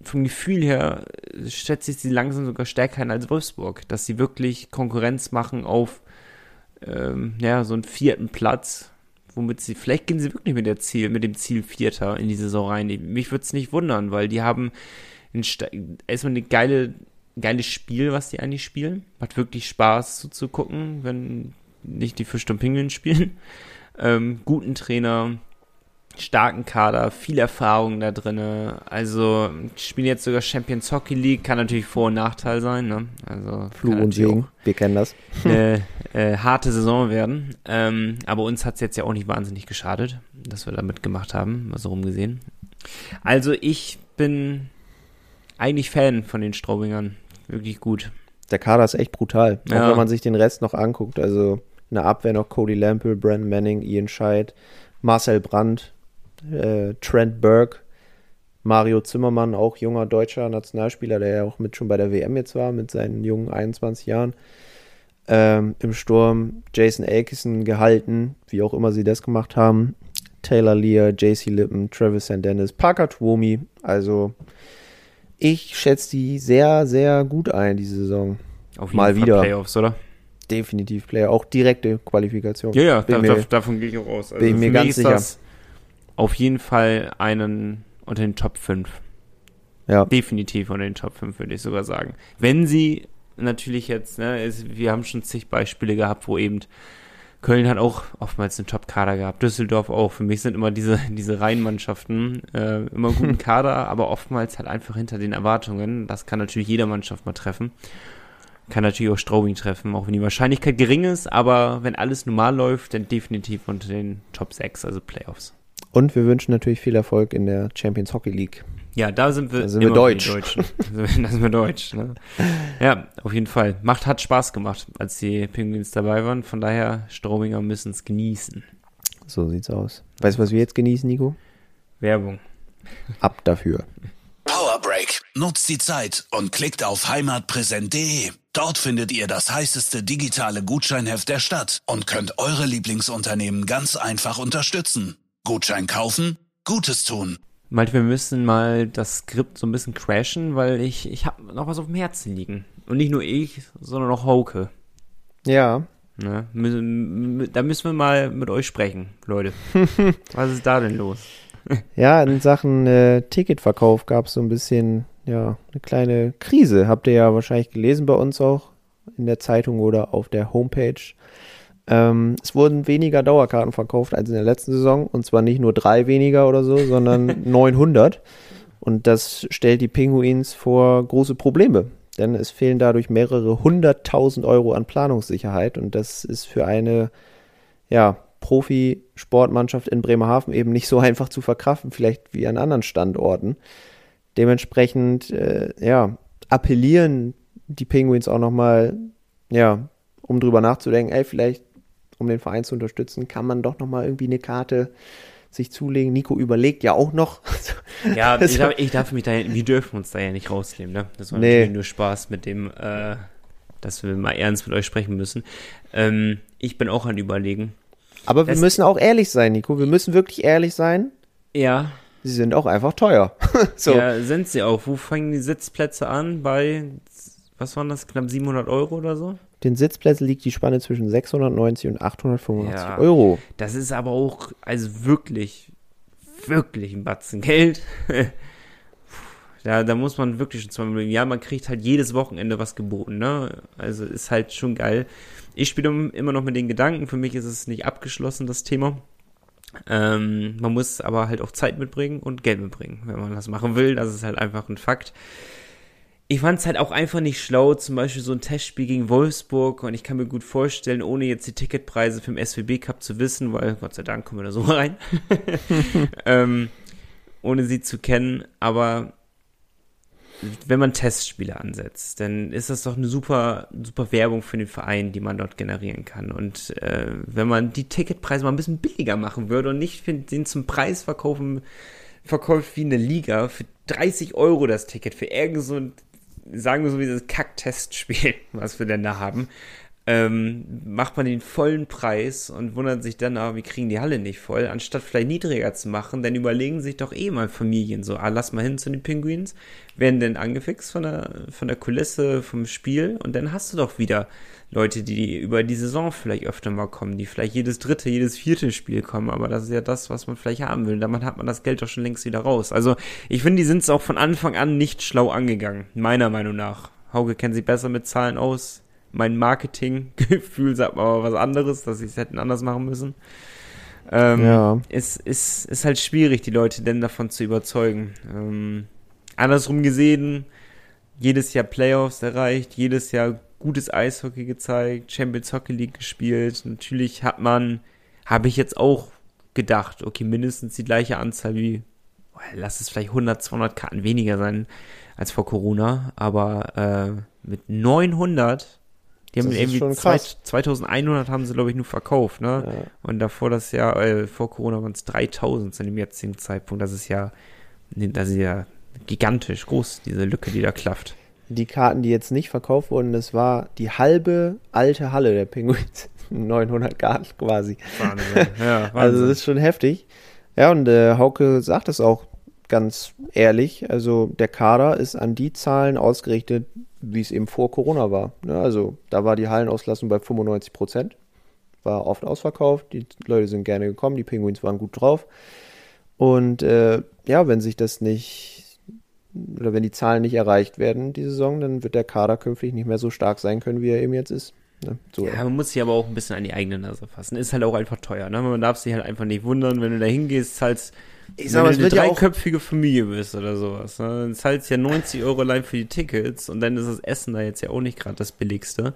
vom Gefühl her schätze ich sie langsam sogar stärker ein als Wolfsburg, dass sie wirklich Konkurrenz machen auf ähm, ja, so einen vierten Platz, womit sie, vielleicht gehen sie wirklich mit, der Ziel, mit dem Ziel Vierter in die Saison rein. Mich würde es nicht wundern, weil die haben ein, erstmal eine geile, geiles Spiel, was die eigentlich spielen. Hat wirklich Spaß zuzugucken, wenn nicht die Fisch und Pingeln spielen. Ähm, guten Trainer, starken Kader, viel Erfahrung da drin. Also spielen jetzt sogar Champions Hockey League, kann natürlich Vor- und Nachteil sein. Ne? Also Fluch und Segen, wir kennen das. Eine (laughs) äh, harte Saison werden. Ähm, aber uns hat es jetzt ja auch nicht wahnsinnig geschadet, dass wir da mitgemacht haben, mal so rumgesehen. Also ich bin eigentlich Fan von den Straubingern. Wirklich gut. Der Kader ist echt brutal. Ja. Auch wenn man sich den Rest noch anguckt. Also eine Abwehr noch Cody Lample, Brandon Manning, Ian Scheid, Marcel Brandt, äh, Trent Burke, Mario Zimmermann, auch junger deutscher Nationalspieler, der ja auch mit schon bei der WM jetzt war, mit seinen jungen 21 Jahren. Ähm, Im Sturm Jason Aikison gehalten, wie auch immer sie das gemacht haben. Taylor Lear, JC Lippen, Travis St. Dennis, Parker Tuomi. Also ich schätze die sehr, sehr gut ein, diese Saison. Auf jeden Mal Fall wieder. Playoffs, oder? Definitiv Player, auch direkte Qualifikation. Ja, ja, da, mir, davon gehe ich auch aus. Also bin mir ganz sicher auf jeden Fall einen unter den Top 5. Ja. Definitiv unter den Top 5, würde ich sogar sagen. Wenn sie natürlich jetzt, ne, ist, wir haben schon zig Beispiele gehabt, wo eben Köln hat auch oftmals einen Top-Kader gehabt, Düsseldorf auch. Für mich sind immer diese, (laughs) diese Reihenmannschaften äh, immer guten (laughs) Kader, aber oftmals halt einfach hinter den Erwartungen. Das kann natürlich jede Mannschaft mal treffen. kann natürlich auch Straubing treffen, auch wenn die Wahrscheinlichkeit gering ist, aber wenn alles normal läuft, dann definitiv unter den Top 6, also Playoffs. Und wir wünschen natürlich viel Erfolg in der Champions Hockey League. Ja, da sind wir, da sind wir deutsch. Deutschen. (laughs) da sind wir deutsch. Ne? Ja, auf jeden Fall. Macht hat Spaß gemacht, als die Penguins dabei waren. Von daher, Straubinger müssen es genießen. So sieht's aus. Weißt du, was wir jetzt genießen, Nico? Werbung. Ab dafür. Powerbreak. Nutzt die Zeit und klickt auf heimatpräsent.de. Dort findet ihr das heißeste digitale Gutscheinheft der Stadt und könnt eure Lieblingsunternehmen ganz einfach unterstützen. Gutschein kaufen, Gutes tun. Malte, wir müssen mal das Skript so ein bisschen crashen, weil ich, ich habe noch was auf dem Herzen liegen. Und nicht nur ich, sondern auch Hauke. Ja. Ne? Da müssen wir mal mit euch sprechen, Leute. (laughs) was ist da denn los? (laughs) ja, in Sachen äh, Ticketverkauf gab es so ein bisschen, ja, eine kleine Krise. Habt ihr ja wahrscheinlich gelesen bei uns auch in der Zeitung oder auf der Homepage. Ähm, es wurden weniger Dauerkarten verkauft als in der letzten Saison und zwar nicht nur drei weniger oder so, sondern (laughs) 900. Und das stellt die Pinguins vor große Probleme, denn es fehlen dadurch mehrere hunderttausend Euro an Planungssicherheit und das ist für eine ja, Profisportmannschaft in Bremerhaven eben nicht so (laughs) einfach zu verkraften, vielleicht wie an anderen Standorten. Dementsprechend, äh, ja, appellieren die Penguins auch nochmal, ja, um drüber nachzudenken, ey, vielleicht um den Verein zu unterstützen, kann man doch nochmal irgendwie eine Karte sich zulegen. Nico überlegt ja auch noch. (laughs) ja, also, ich, darf, ich, darf, mich da, wir dürfen uns da ja nicht rausnehmen, ne? Das war nee. natürlich nur Spaß mit dem, äh, dass wir mal ernst mit euch sprechen müssen. Ähm, ich bin auch an Überlegen. Aber wir müssen auch ehrlich sein, Nico. Wir müssen wirklich ehrlich sein. Ja. Sie sind auch einfach teuer. (laughs) so. Ja, sind sie auch. Wo fangen die Sitzplätze an? Bei, was waren das, knapp 700 Euro oder so? Den Sitzplätzen liegt die Spanne zwischen 690 und 885 ja, Euro. Das ist aber auch, also wirklich, wirklich ein Batzen Geld. (laughs) da, da muss man wirklich schon zweimal im Jahr, man kriegt halt jedes Wochenende was geboten, ne? Also ist halt schon geil. Ich spiele immer noch mit den Gedanken, für mich ist es nicht abgeschlossen, das Thema. Ähm, man muss aber halt auch Zeit mitbringen und Geld mitbringen, wenn man das machen will. Das ist halt einfach ein Fakt ich fand es halt auch einfach nicht schlau, zum Beispiel so ein Testspiel gegen Wolfsburg und ich kann mir gut vorstellen, ohne jetzt die Ticketpreise für den SWB Cup zu wissen, weil Gott sei Dank kommen wir da so (laughs) rein, (laughs) ähm, ohne sie zu kennen, aber wenn man Testspiele ansetzt, dann ist das doch eine super, super Werbung für den Verein, die man dort generieren kann. Und äh, wenn man die Ticketpreise mal ein bisschen billiger machen würde und nicht den zum Preis verkaufen, verkauft wie eine Liga für 30 Euro das Ticket für irgend so ein sagen wir so wie dieses Kack-Testspiel, (laughs) was wir denn da haben, ähm, macht man den vollen Preis und wundert sich dann, aber wir kriegen die Halle nicht voll, anstatt vielleicht niedriger zu machen, dann überlegen sich doch eh mal Familien so, ah, lass mal hin zu den Pinguins, werden denn angefixt von der, von der Kulisse, vom Spiel und dann hast du doch wieder Leute, die über die Saison vielleicht öfter mal kommen, die vielleicht jedes dritte, jedes vierte Spiel kommen, aber das ist ja das, was man vielleicht haben will. Damit hat man das Geld doch schon längst wieder raus. Also ich finde, die sind es auch von Anfang an nicht schlau angegangen, meiner Meinung nach. Hauke kennt sich besser mit Zahlen aus. Mein Marketinggefühl sagt mir aber was anderes, dass sie es hätten anders machen müssen. Ähm, ja. ist, ist, ist halt schwierig, die Leute denn davon zu überzeugen. Ähm, andersrum gesehen, jedes Jahr Playoffs erreicht, jedes Jahr gutes Eishockey gezeigt, Champions Hockey League gespielt. Natürlich hat man, habe ich jetzt auch gedacht, okay, mindestens die gleiche Anzahl wie, oh, lass es vielleicht 100, 200 Karten weniger sein als vor Corona, aber äh, mit 900, die haben irgendwie zwei, 2100 haben sie, glaube ich, nur verkauft, ne? Ja. Und davor das Jahr, äh, vor Corona waren es 3000 zu dem jetzigen Zeitpunkt. Das ist ja, das ist ja gigantisch groß, diese Lücke, die da klafft die Karten, die jetzt nicht verkauft wurden, das war die halbe alte Halle der Penguins. (laughs) 900 Karten quasi. Wahnsinn. Ja, Wahnsinn. (laughs) Also das ist schon heftig. Ja, und äh, Hauke sagt es auch ganz ehrlich. Also der Kader ist an die Zahlen ausgerichtet, wie es eben vor Corona war. Ja, also da war die Hallenauslastung bei 95 Prozent. War oft ausverkauft. Die Leute sind gerne gekommen. Die Penguins waren gut drauf. Und äh, ja, wenn sich das nicht oder wenn die Zahlen nicht erreicht werden, die Saison, dann wird der Kader künftig nicht mehr so stark sein können, wie er eben jetzt ist. Ne? So ja, man muss sich aber auch ein bisschen an die eigene Nase fassen. Ist halt auch einfach teuer. Ne? Man darf sich halt einfach nicht wundern, wenn du da hingehst, zahlst Ich sag mal, es wird eine dreiköpfige Familie bist oder sowas. Ne? Dann zahlst ja 90 Euro allein für die Tickets und dann ist das Essen da jetzt ja auch nicht gerade das billigste.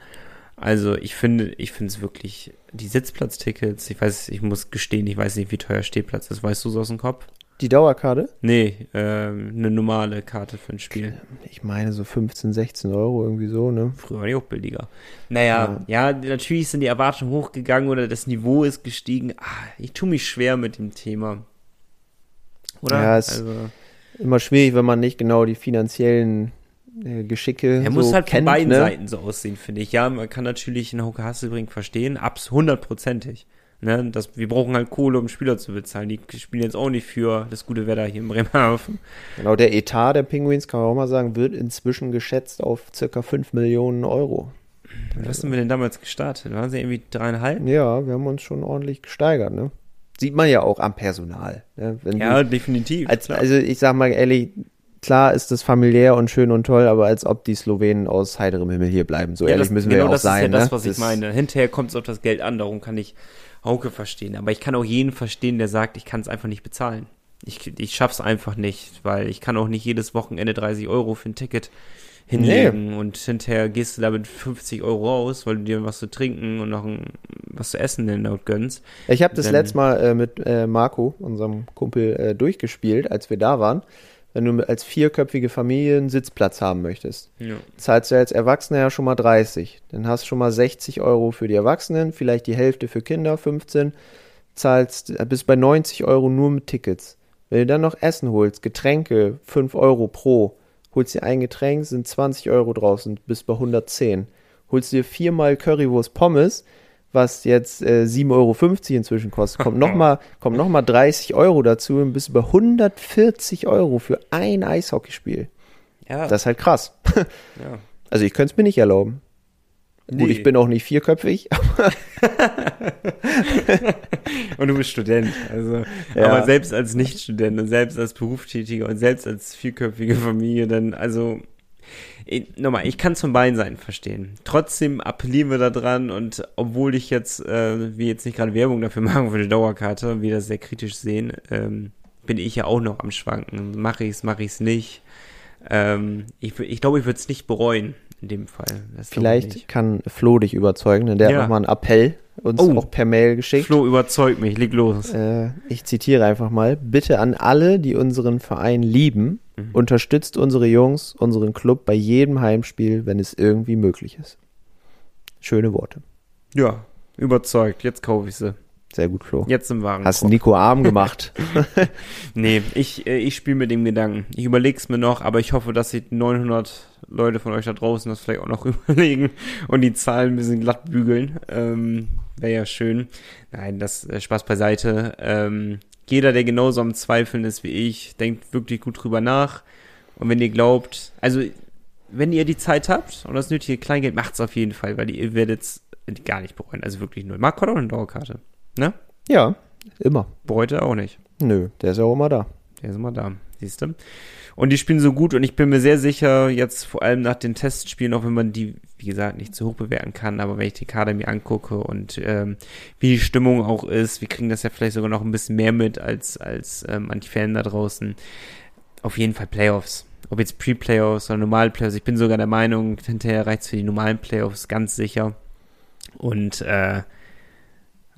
Also ich finde, ich finde es wirklich, die Sitzplatztickets, ich weiß, ich muss gestehen, ich weiß nicht, wie teuer Stehplatz ist. Weißt du so aus dem Kopf? Die Dauerkarte? Nee, äh, eine normale Karte für ein Spiel. Ich meine so 15, 16 Euro irgendwie so, ne? Früher war die auch billiger. Naja, ja. ja, natürlich sind die Erwartungen hochgegangen oder das Niveau ist gestiegen. Ah, ich tue mich schwer mit dem Thema. Oder? Ja, ist also, immer schwierig, wenn man nicht genau die finanziellen äh, Geschicke. Er so muss halt kennt, von beiden ne? Seiten so aussehen, finde ich. Ja, man kann natürlich einen Hauke Hasselbrink verstehen, abs hundertprozentig. Ne, das, wir brauchen halt Kohle, um Spieler zu bezahlen. Die spielen jetzt auch nicht für das gute Wetter hier in Bremerhaven. Genau, der Etat der Penguins, kann man auch mal sagen, wird inzwischen geschätzt auf circa 5 Millionen Euro. Was sind wir denn damals gestartet? Waren sie irgendwie dreieinhalb? Ja, wir haben uns schon ordentlich gesteigert, ne? Sieht man ja auch am Personal. Ne? ja, du, definitiv. Als, also ich sag mal ehrlich, klar ist das familiär und schön und toll, aber als ob die Slowenen aus heiterem Himmel hier bleiben. So ja, ehrlich das, müssen wir genau ja auch sein. Genau das ist ja das, was ne? ich meine. Hinterher kommt es auf das Geld an, darum kann ich Hauke verstehen. Aber ich kann auch jeden verstehen, der sagt, ich kann es einfach nicht bezahlen. Ich, ich schaff's einfach nicht, weil ich kann auch nicht jedes Wochenende 30 Euro für ein Ticket hinlegen nee. und hinterher gehst du da mit 50 Euro raus, weil du dir was zu trinken und noch ein, was zu essen in der gönnst. Ich habe das letzte Mal äh, mit äh, Marco, unserem Kumpel, äh, durchgespielt, als wir da waren wenn du als vierköpfige Familie einen Sitzplatz haben möchtest. Ja. Zahlst du als Erwachsener ja schon mal 30. Dann hast du schon mal 60 Euro für die Erwachsenen, vielleicht die Hälfte für Kinder, 15. Zahlst äh, bis bei 90 Euro nur mit Tickets. Wenn du dann noch Essen holst, Getränke, 5 Euro pro, holst dir ein Getränk, sind 20 Euro draußen, bis bei 110. Holst dir viermal Currywurst Pommes, was jetzt äh, 7,50 Euro inzwischen kostet, kommt nochmal (laughs) noch mal 30 Euro dazu und bist über 140 Euro für ein Eishockeyspiel. Ja. Das ist halt krass. (laughs) ja. Also ich könnte es mir nicht erlauben. Nee. Gut, ich bin auch nicht vierköpfig. (laughs) und du bist Student. Also, ja. aber selbst als Nicht-Student und selbst als Berufstätiger und selbst als vierköpfige Familie, dann, also ich, nochmal, ich kann es von beiden Seiten verstehen. Trotzdem appellieren wir da dran und obwohl ich jetzt, äh, wie jetzt nicht gerade Werbung dafür (laughs) machen für die Dauerkarte, wie das sehr kritisch sehen, ähm, bin ich ja auch noch am Schwanken. Mache ich es, mache ich es nicht. Ähm, ich ich glaube, ich würde es nicht bereuen in dem Fall. Das Vielleicht kann Flo dich überzeugen, denn der ja. hat nochmal einen Appell uns oh, auch per Mail geschickt. Flo überzeugt mich, leg los. Äh, ich zitiere einfach mal. Bitte an alle, die unseren Verein lieben, mhm. unterstützt unsere Jungs, unseren Club bei jedem Heimspiel, wenn es irgendwie möglich ist. Schöne Worte. Ja, überzeugt. Jetzt kaufe ich sie. Sehr gut, Flo. Jetzt im Wagen. Hast Nico arm gemacht. (laughs) (laughs) nee, ich, äh, ich spiele mit dem Gedanken. Ich überlege es mir noch, aber ich hoffe, dass sich 900 Leute von euch da draußen das vielleicht auch noch (laughs) überlegen und die Zahlen ein bisschen glatt bügeln. Ähm, Wäre ja schön. Nein, das äh, Spaß beiseite. Ähm, jeder, der genauso am Zweifeln ist wie ich, denkt wirklich gut drüber nach. Und wenn ihr glaubt, also wenn ihr die Zeit habt und das nötige Kleingeld, macht's auf jeden Fall, weil ihr werdet es gar nicht bereuen. Also wirklich null. Marc hat auch eine Dauerkarte. Ne? Ja, immer. Bereut er auch nicht. Nö, der ist ja auch immer da. Der ist immer da, siehst du. Und die spielen so gut und ich bin mir sehr sicher, jetzt vor allem nach den Testspielen, auch wenn man die, wie gesagt, nicht zu hoch bewerten kann, aber wenn ich die Kader mir angucke und ähm, wie die Stimmung auch ist, wir kriegen das ja vielleicht sogar noch ein bisschen mehr mit als, als ähm, manche Fan da draußen. Auf jeden Fall Playoffs. Ob jetzt Pre-Playoffs oder normale Playoffs. Ich bin sogar der Meinung, hinterher reicht's für die normalen Playoffs ganz sicher. Und äh,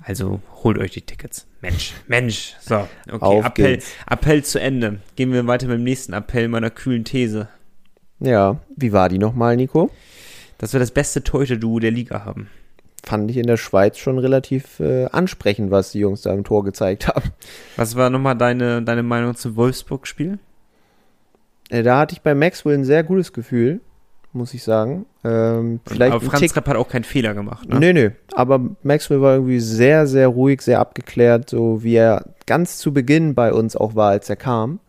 also holt euch die Tickets. Mensch, Mensch. So, okay. Appell, Appell zu Ende. Gehen wir weiter mit dem nächsten Appell meiner kühlen These. Ja, wie war die nochmal, Nico? Dass wir das beste Torhüter-Duo der Liga haben. Fand ich in der Schweiz schon relativ äh, ansprechend, was die Jungs da im Tor gezeigt haben. Was war nochmal deine, deine Meinung zum Wolfsburg-Spiel? Äh, da hatte ich bei Maxwell ein sehr gutes Gefühl muss ich sagen. Ähm, vielleicht aber Franz Tick, Rapp hat auch keinen Fehler gemacht, ne? Nö, nö. Aber Maxwell war irgendwie sehr, sehr ruhig, sehr abgeklärt, so wie er ganz zu Beginn bei uns auch war, als er kam.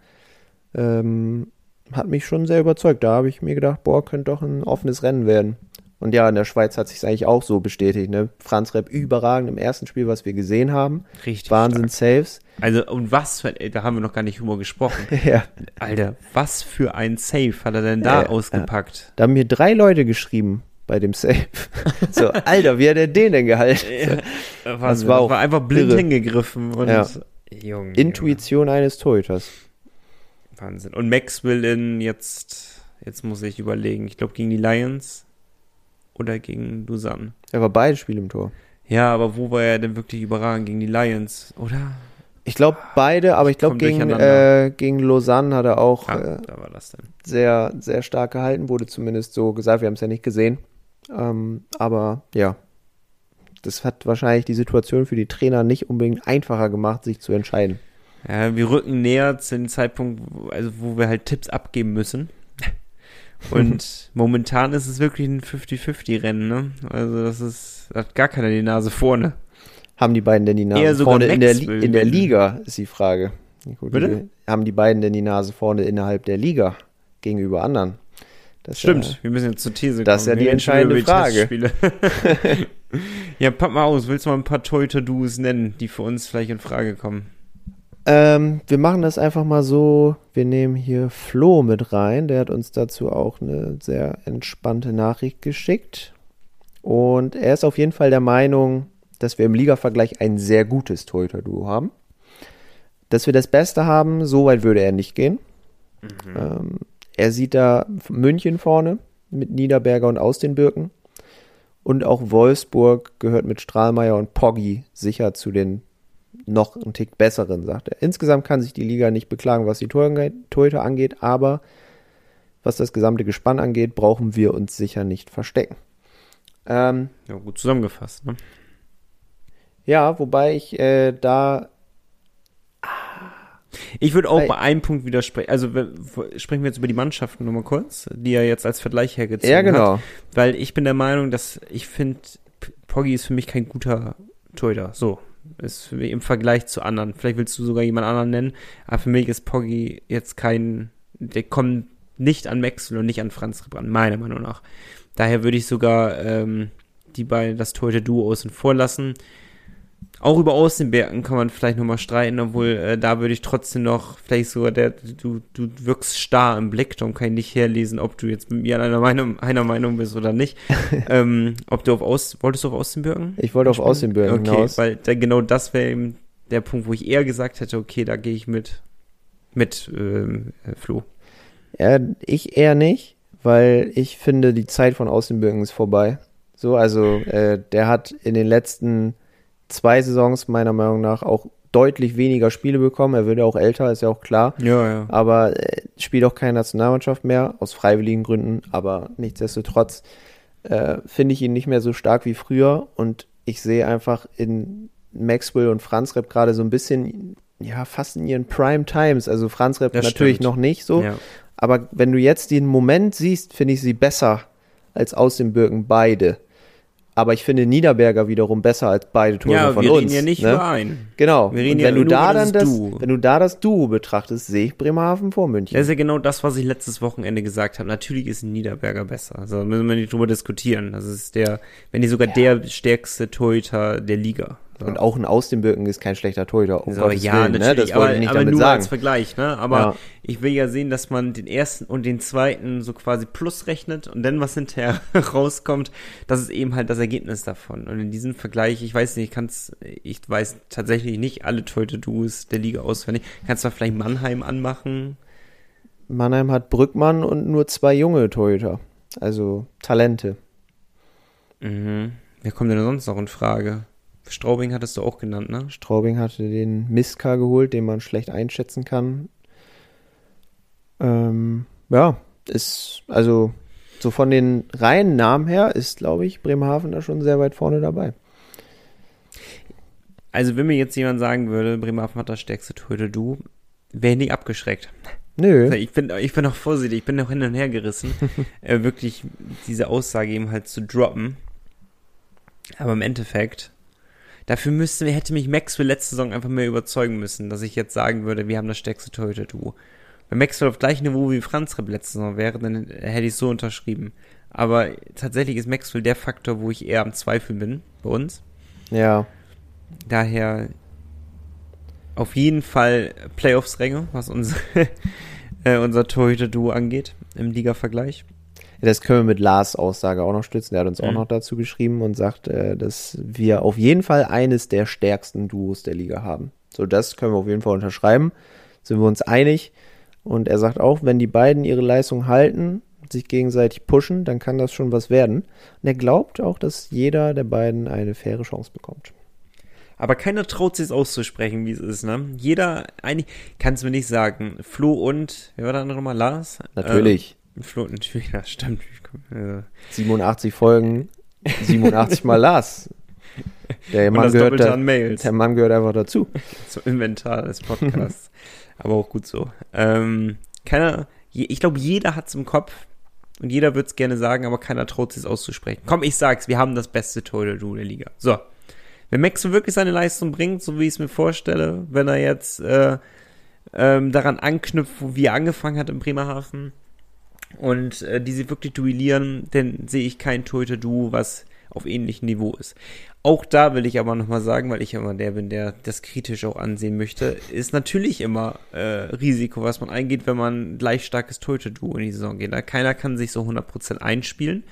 Ähm, hat mich schon sehr überzeugt. Da habe ich mir gedacht, boah, könnte doch ein offenes Rennen werden. Und ja, in der Schweiz hat sich eigentlich auch so bestätigt. Ne? Franz Repp überragend im ersten Spiel, was wir gesehen haben. Richtig. Wahnsinn stark. Saves. Also, und was für, da haben wir noch gar nicht Humor gesprochen. (laughs) ja. Alter, was für ein Save hat er denn da ja, ausgepackt? Ja. Da haben mir drei Leute geschrieben bei dem Save. (laughs) so, Alter, wie hat er den denn gehalten? Ja, was war, auch war einfach blind irre. hingegriffen und ja. Junge, Intuition Junge. eines Torhüters. Wahnsinn. Und Maxwell in jetzt, jetzt muss ich überlegen, ich glaube gegen die Lions oder gegen Lausanne. Er war beide Spiele im Tor. Ja, aber wo war er denn wirklich überragend? Gegen die Lions, oder? Ich glaube beide, aber ich glaube gegen, äh, gegen Lausanne hat er auch ah, äh, sehr, sehr stark gehalten, wurde zumindest so gesagt. Wir haben es ja nicht gesehen. Ähm, aber ja, das hat wahrscheinlich die Situation für die Trainer nicht unbedingt einfacher gemacht, sich zu entscheiden. Ja, wir rücken näher zu dem Zeitpunkt, also wo wir halt Tipps abgeben müssen. Und (laughs) momentan ist es wirklich ein 50-50-Rennen, ne? Also das ist, hat gar keiner die Nase vorne. Haben die beiden denn die Nase vorne in der, in der Liga, ist die Frage. Gut, Bitte? haben die beiden denn die Nase vorne innerhalb der Liga gegenüber anderen? Das Stimmt, ja, wir müssen jetzt zur These kommen. Das ist ja die entscheidende Frage. (laughs) ja, pack mal aus. Willst du mal ein paar Toyota-Duos nennen, die für uns vielleicht in Frage kommen? Ähm, wir machen das einfach mal so. Wir nehmen hier Flo mit rein. Der hat uns dazu auch eine sehr entspannte Nachricht geschickt. Und er ist auf jeden Fall der Meinung, dass wir im Liga-Vergleich ein sehr gutes Torhüter-Duo haben. Dass wir das Beste haben, so weit würde er nicht gehen. Mhm. Ähm, er sieht da München vorne mit Niederberger und Austinbirken. Und auch Wolfsburg gehört mit Strahlmeier und Poggi sicher zu den noch einen Tick besseren, sagt er. Insgesamt kann sich die Liga nicht beklagen, was die Torhüter angeht, aber was das gesamte Gespann angeht, brauchen wir uns sicher nicht verstecken. Ähm, ja, gut zusammengefasst, ne? Ja, wobei ich äh, da. Ich würde auch bei einem Punkt widersprechen. Also sprechen wir jetzt über die Mannschaften nochmal kurz, die er jetzt als Vergleich hergezogen hat. Ja, genau. Hat, weil ich bin der Meinung, dass ich finde, Poggi ist für mich kein guter Torhüter. So, ist für mich im Vergleich zu anderen. Vielleicht willst du sogar jemand anderen nennen, aber für mich ist Poggi jetzt kein, der kommt nicht an Maxwell und nicht an Franz Rebran, meiner Meinung nach. Daher würde ich sogar ähm, die beiden, das Torhüter-Duo außen vor lassen. Auch über Außenbergen kann man vielleicht nochmal streiten, obwohl äh, da würde ich trotzdem noch, vielleicht sogar der, du, du wirkst starr im Blick, darum kann ich nicht herlesen, ob du jetzt mit mir einer Meinung, einer Meinung bist oder nicht. (laughs) ähm, ob du auf Aus, wolltest du auf Außenbirken? Ich wollte auf Außenbirken okay, hinaus. weil da, genau das wäre eben der Punkt, wo ich eher gesagt hätte, okay, da gehe ich mit, mit ähm, Flo. Ja, ich eher nicht, weil ich finde, die Zeit von Außenbirken ist vorbei. So, also äh, der hat in den letzten zwei Saisons meiner Meinung nach auch deutlich weniger Spiele bekommen. Er wird ja auch älter, ist ja auch klar. Ja, ja. Aber äh, spielt auch keine Nationalmannschaft mehr, aus freiwilligen Gründen. Aber nichtsdestotrotz äh, finde ich ihn nicht mehr so stark wie früher. Und ich sehe einfach in Maxwell und Franz Rep gerade so ein bisschen, ja, fast in ihren Prime Times. Also Franz Rep natürlich stimmt. noch nicht so. Ja. Aber wenn du jetzt den Moment siehst, finde ich sie besser als aus dem Birken beide. Aber ich finde Niederberger wiederum besser als beide Tore ja, von wir uns. Ja, wir ja nicht ne? überein. Genau. Wir reden Und wenn ja du da dann das, du. wenn du da das Duo betrachtest, sehe ich Bremerhaven vor München. Das ist ja genau das, was ich letztes Wochenende gesagt habe. Natürlich ist Niederberger besser. Also müssen wir nicht drüber diskutieren. Das ist der, wenn nicht sogar ja. der stärkste Torhüter der Liga. So. Und auch ein Aus dem Birken ist kein schlechter Torhüter. Um so, ja, Willen, ne? das aber, ich aber nur sagen. als Vergleich, ne? Aber ja. ich will ja sehen, dass man den ersten und den zweiten so quasi plus rechnet und dann was hinterher (laughs) rauskommt, das ist eben halt das Ergebnis davon. Und in diesem Vergleich, ich weiß nicht, ich kann's, ich weiß tatsächlich nicht alle Torhüter-Duos der Liga auswendig. Kannst du vielleicht Mannheim anmachen? Mannheim hat Brückmann und nur zwei junge Torhüter. Also Talente. Mhm. Wer kommt denn sonst noch in Frage? Straubing hattest du auch genannt, ne? Straubing hatte den Miska geholt, den man schlecht einschätzen kann. Ähm, ja, ist, also so von den reinen Namen her ist, glaube ich, Bremerhaven da schon sehr weit vorne dabei. Also, wenn mir jetzt jemand sagen würde, Bremerhaven hat das stärkste Torhüter, du, wäre ich nicht abgeschreckt. Nö. (laughs) Ich bin, ich bin noch vorsichtig, ich bin noch hin und her gerissen, (laughs) äh, wirklich diese Aussage eben halt zu droppen. Aber im Endeffekt Dafür müsste, hätte mich Maxwell letzte Saison einfach mehr überzeugen müssen, dass ich jetzt sagen würde, wir haben das stärkste Torhüter-Duo. Wenn Maxwell auf gleichem Niveau wie Franz Repp letzte Saison wäre, dann hätte ich es so unterschrieben. Aber tatsächlich ist Maxwell der Faktor, wo ich eher am Zweifeln bin bei uns. Ja. Daher auf jeden Fall Playoffs-Ränge, was uns, (laughs) äh, unser Torhüter-Duo angeht, im Liga-Vergleich. Das können wir mit Lars Aussage auch noch stützen. Der hat uns mhm. auch noch dazu geschrieben und sagt, äh, dass wir auf jeden Fall eines der stärksten Duos der Liga haben. So, das können wir auf jeden Fall unterschreiben. Sind wir uns einig. Und er sagt auch, wenn die beiden ihre Leistung halten, sich gegenseitig pushen, dann kann das schon was werden. Und er glaubt auch, dass jeder der beiden eine faire Chance bekommt. Aber keiner traut sich es auszusprechen, wie es ist, ne? Jeder, eigentlich, kannst du mir nicht sagen, Flo und, wer war der andere nochmal, Lars? Natürlich. Flo, natürlich, (laughs) ja, stimmt. 87 Folgen, 87 mal Lars. Der Mann, gehört da, der Mann gehört einfach dazu. (laughs) Zum Inventar des Podcasts. Aber auch gut so. Ähm, keiner, ich glaube, jeder hat es im Kopf und jeder wird es gerne sagen, aber keiner traut sich es auszusprechen. Komm, ich sag's, wir haben das beste Torhüter der Liga. So. Wenn Maxwell wirklich seine Leistung bringt, so wie ich es mir vorstelle, wenn er jetzt äh, ähm, daran anknüpft, wie er angefangen hat in Bremerhaven und äh, die sie wirklich duellieren, dann sehe ich kein Torhüter-Duo, was auf ähnlichem Niveau ist. Auch da will ich aber nochmal sagen, weil ich immer der bin, der das kritisch auch ansehen möchte, ist natürlich immer äh, Risiko, was man eingeht, wenn man gleich starkes Torhüter-Duo in die Saison geht. Da keiner kann sich so 100% einspielen.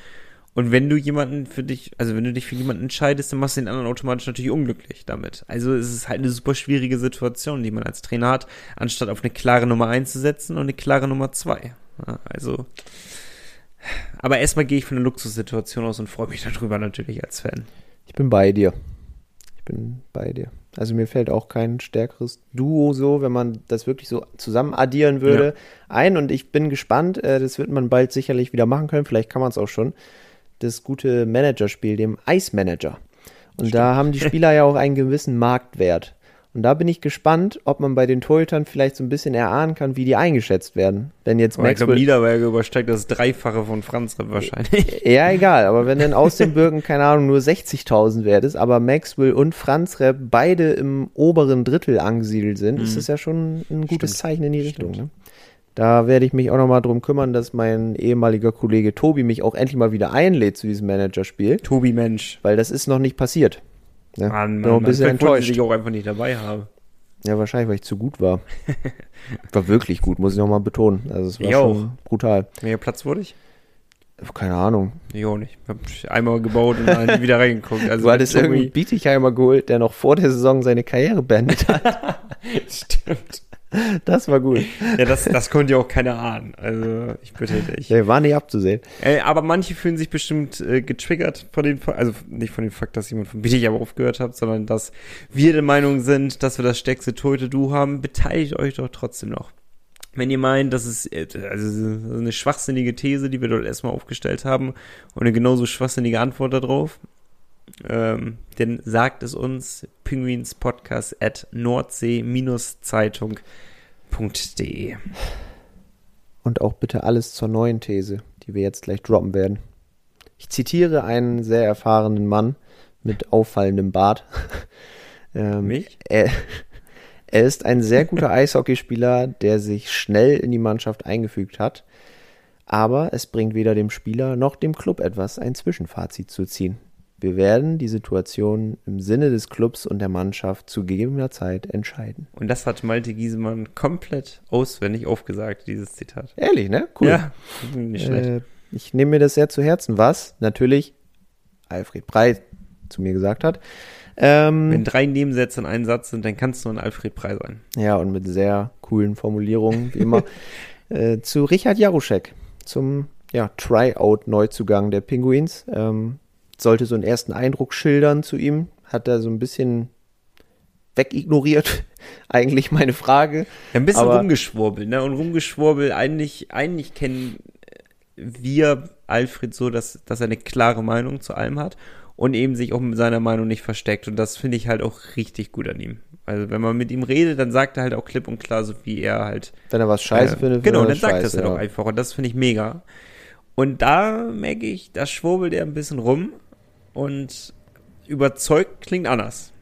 Und wenn du jemanden für dich, also wenn du dich für jemanden entscheidest, dann machst du den anderen automatisch natürlich unglücklich damit. Also es ist halt eine super schwierige Situation, die man als Trainer hat, anstatt auf eine klare Nummer 1 zu setzen und eine klare Nummer 2. Also, aber erstmal gehe ich von einer Luxussituation aus und freue mich darüber natürlich als Fan. Ich bin bei dir. Ich bin bei dir. Also mir fällt auch kein stärkeres Duo so, wenn man das wirklich so zusammen addieren würde, ja. ein. Und ich bin gespannt. Äh, das wird man bald sicherlich wieder machen können. Vielleicht kann man es auch schon. Das gute Managerspiel, dem Ice Manager. Und Stimmt. da haben die Spieler ja auch einen gewissen Marktwert. Und da bin ich gespannt, ob man bei den Torhütern vielleicht so ein bisschen erahnen kann, wie die eingeschätzt werden. Wenn jetzt aber Maxwell. Ich glaube, Niederberger übersteigt das Dreifache von Franz wahrscheinlich. (laughs) Ja, egal. Aber wenn dann aus dem Birken, keine Ahnung, nur 60.000 wert ist, aber Maxwell und Franz Repp beide im oberen Drittel angesiedelt sind, mhm. ist das ja schon ein gutes Stimmt. Zeichen in die Richtung. Ne? Da werde ich mich auch nochmal drum kümmern, dass mein ehemaliger Kollege Tobi mich auch endlich mal wieder einlädt zu diesem Managerspiel. Tobi Mensch. Weil das ist noch nicht passiert. Ja, Mann, Mann, ein bisschen enttäuscht. ich auch einfach nicht dabei habe. Ja, wahrscheinlich, weil ich zu gut war. (laughs) war wirklich gut, muss ich nochmal betonen. Also es war ich schon auch. brutal. Welcher Platz wurde ich? Keine Ahnung. Ich auch nicht. Ich hab einmal gebaut und dann wieder reingeguckt. Also du hattest irgendwie Bietigheimer geholt, der noch vor der Saison seine Karriere beendet hat. (laughs) Stimmt. Das war gut. Ja, das, das konnte ja auch keiner ahnen. Also, ich bitte dich. Der war nicht abzusehen. Äh, aber manche fühlen sich bestimmt äh, getriggert von den, also nicht von dem Fakt, dass jemand von Bitte aber aufgehört hat, sondern dass wir der Meinung sind, dass wir das stärkste Tote Du haben. Beteiligt euch doch trotzdem noch. Wenn ihr meint, das ist äh, also eine schwachsinnige These, die wir dort erstmal aufgestellt haben und eine genauso schwachsinnige Antwort darauf, ähm, dann sagt es uns pinguinspodcast at nordsee-zeitung.de. Und auch bitte alles zur neuen These, die wir jetzt gleich droppen werden. Ich zitiere einen sehr erfahrenen Mann mit auffallendem Bart. (laughs) ähm, Mich? Er, er ist ein sehr guter (laughs) Eishockeyspieler, der sich schnell in die Mannschaft eingefügt hat. Aber es bringt weder dem Spieler noch dem Club etwas, ein Zwischenfazit zu ziehen. Wir werden die Situation im Sinne des Clubs und der Mannschaft zu gegebener Zeit entscheiden. Und das hat Malte Giesemann komplett auswendig aufgesagt, dieses Zitat. Ehrlich, ne? Cool. Ja, nicht schlecht. Äh, ich nehme mir das sehr zu Herzen, was natürlich Alfred Breit zu mir gesagt hat. Ähm, Wenn drei Nebensätze in einem Satz sind, dann kannst du ein Alfred Breit sein. Ja, und mit sehr coolen Formulierungen, wie immer. (laughs) äh, zu Richard Jaruschek, zum ja, Tryout-Neuzugang der Pinguins. Ähm, sollte so einen ersten Eindruck schildern zu ihm. Hat er so ein bisschen wegignoriert, (laughs) eigentlich meine Frage. Ja, ein bisschen Aber, rumgeschwurbelt, ne? Und rumgeschwurbelt, eigentlich, eigentlich kennen wir Alfred so, dass, dass er eine klare Meinung zu allem hat und eben sich auch mit seiner Meinung nicht versteckt. Und das finde ich halt auch richtig gut an ihm. Also wenn man mit ihm redet, dann sagt er halt auch klipp und klar, so wie er halt. Wenn er was scheiße äh, findet, genau, dann sagt er es halt auch einfach. Und das finde ich mega. Und da merke ich, da schwurbelt er ein bisschen rum und überzeugt klingt anders.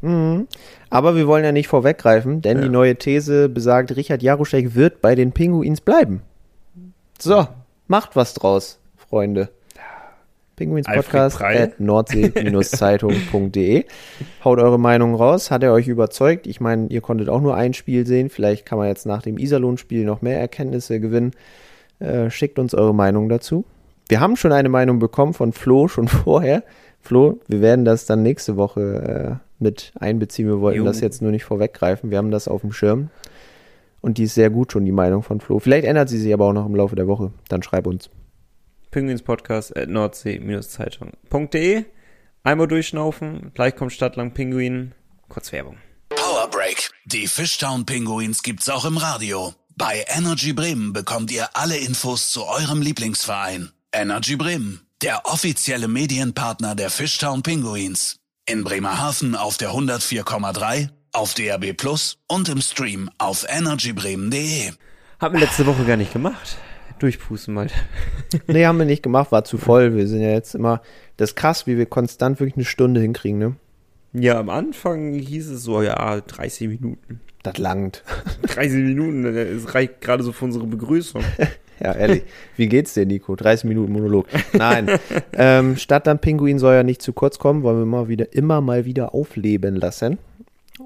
Mhm. Aber wir wollen ja nicht vorweggreifen, denn ja. die neue These besagt, Richard Jaruschek wird bei den Pinguins bleiben. So, macht was draus, Freunde. Pinguins Podcast at nordsee-zeitung.de. (laughs) Haut eure Meinung raus. Hat er euch überzeugt? Ich meine, ihr konntet auch nur ein Spiel sehen. Vielleicht kann man jetzt nach dem Iserlohn-Spiel noch mehr Erkenntnisse gewinnen. Äh, schickt uns eure Meinung dazu. Wir haben schon eine Meinung bekommen von Flo schon (laughs) vorher. Flo, wir werden das dann nächste Woche äh, mit einbeziehen. Wir wollten jo. das jetzt nur nicht vorweggreifen. Wir haben das auf dem Schirm. Und die ist sehr gut schon, die Meinung von Flo. Vielleicht ändert sie sich aber auch noch im Laufe der Woche. Dann schreib uns. Pinguinspodcast at nordsee-zeitung.de. Einmal durchschnaufen, gleich kommt Stadtlang Pinguin. Kurz Werbung. Power Break. Die Fishtown Pinguins gibt's auch im Radio. Bei Energy Bremen bekommt ihr alle Infos zu eurem Lieblingsverein. Energy Bremen, der offizielle Medienpartner der Fishtown Pinguins. In Bremerhaven auf der 104,3, auf DRB Plus und im Stream auf energybremen.de. Haben wir letzte Woche gar nicht gemacht. Durchpusten mal. (laughs) nee, haben wir nicht gemacht, war zu voll. Wir sind ja jetzt immer, das ist krass, wie wir konstant wirklich eine Stunde hinkriegen, ne? Ja, am Anfang hieß es so, ja, 30 Minuten. Das langt. (laughs) 30 Minuten, das reicht gerade so für unsere Begrüßung. (laughs) (laughs) ja, ehrlich. Wie geht's dir, Nico? 30 Minuten Monolog. Nein. ähm, Stadtland Pinguin soll ja nicht zu kurz kommen, wollen wir mal wieder, immer mal wieder aufleben lassen.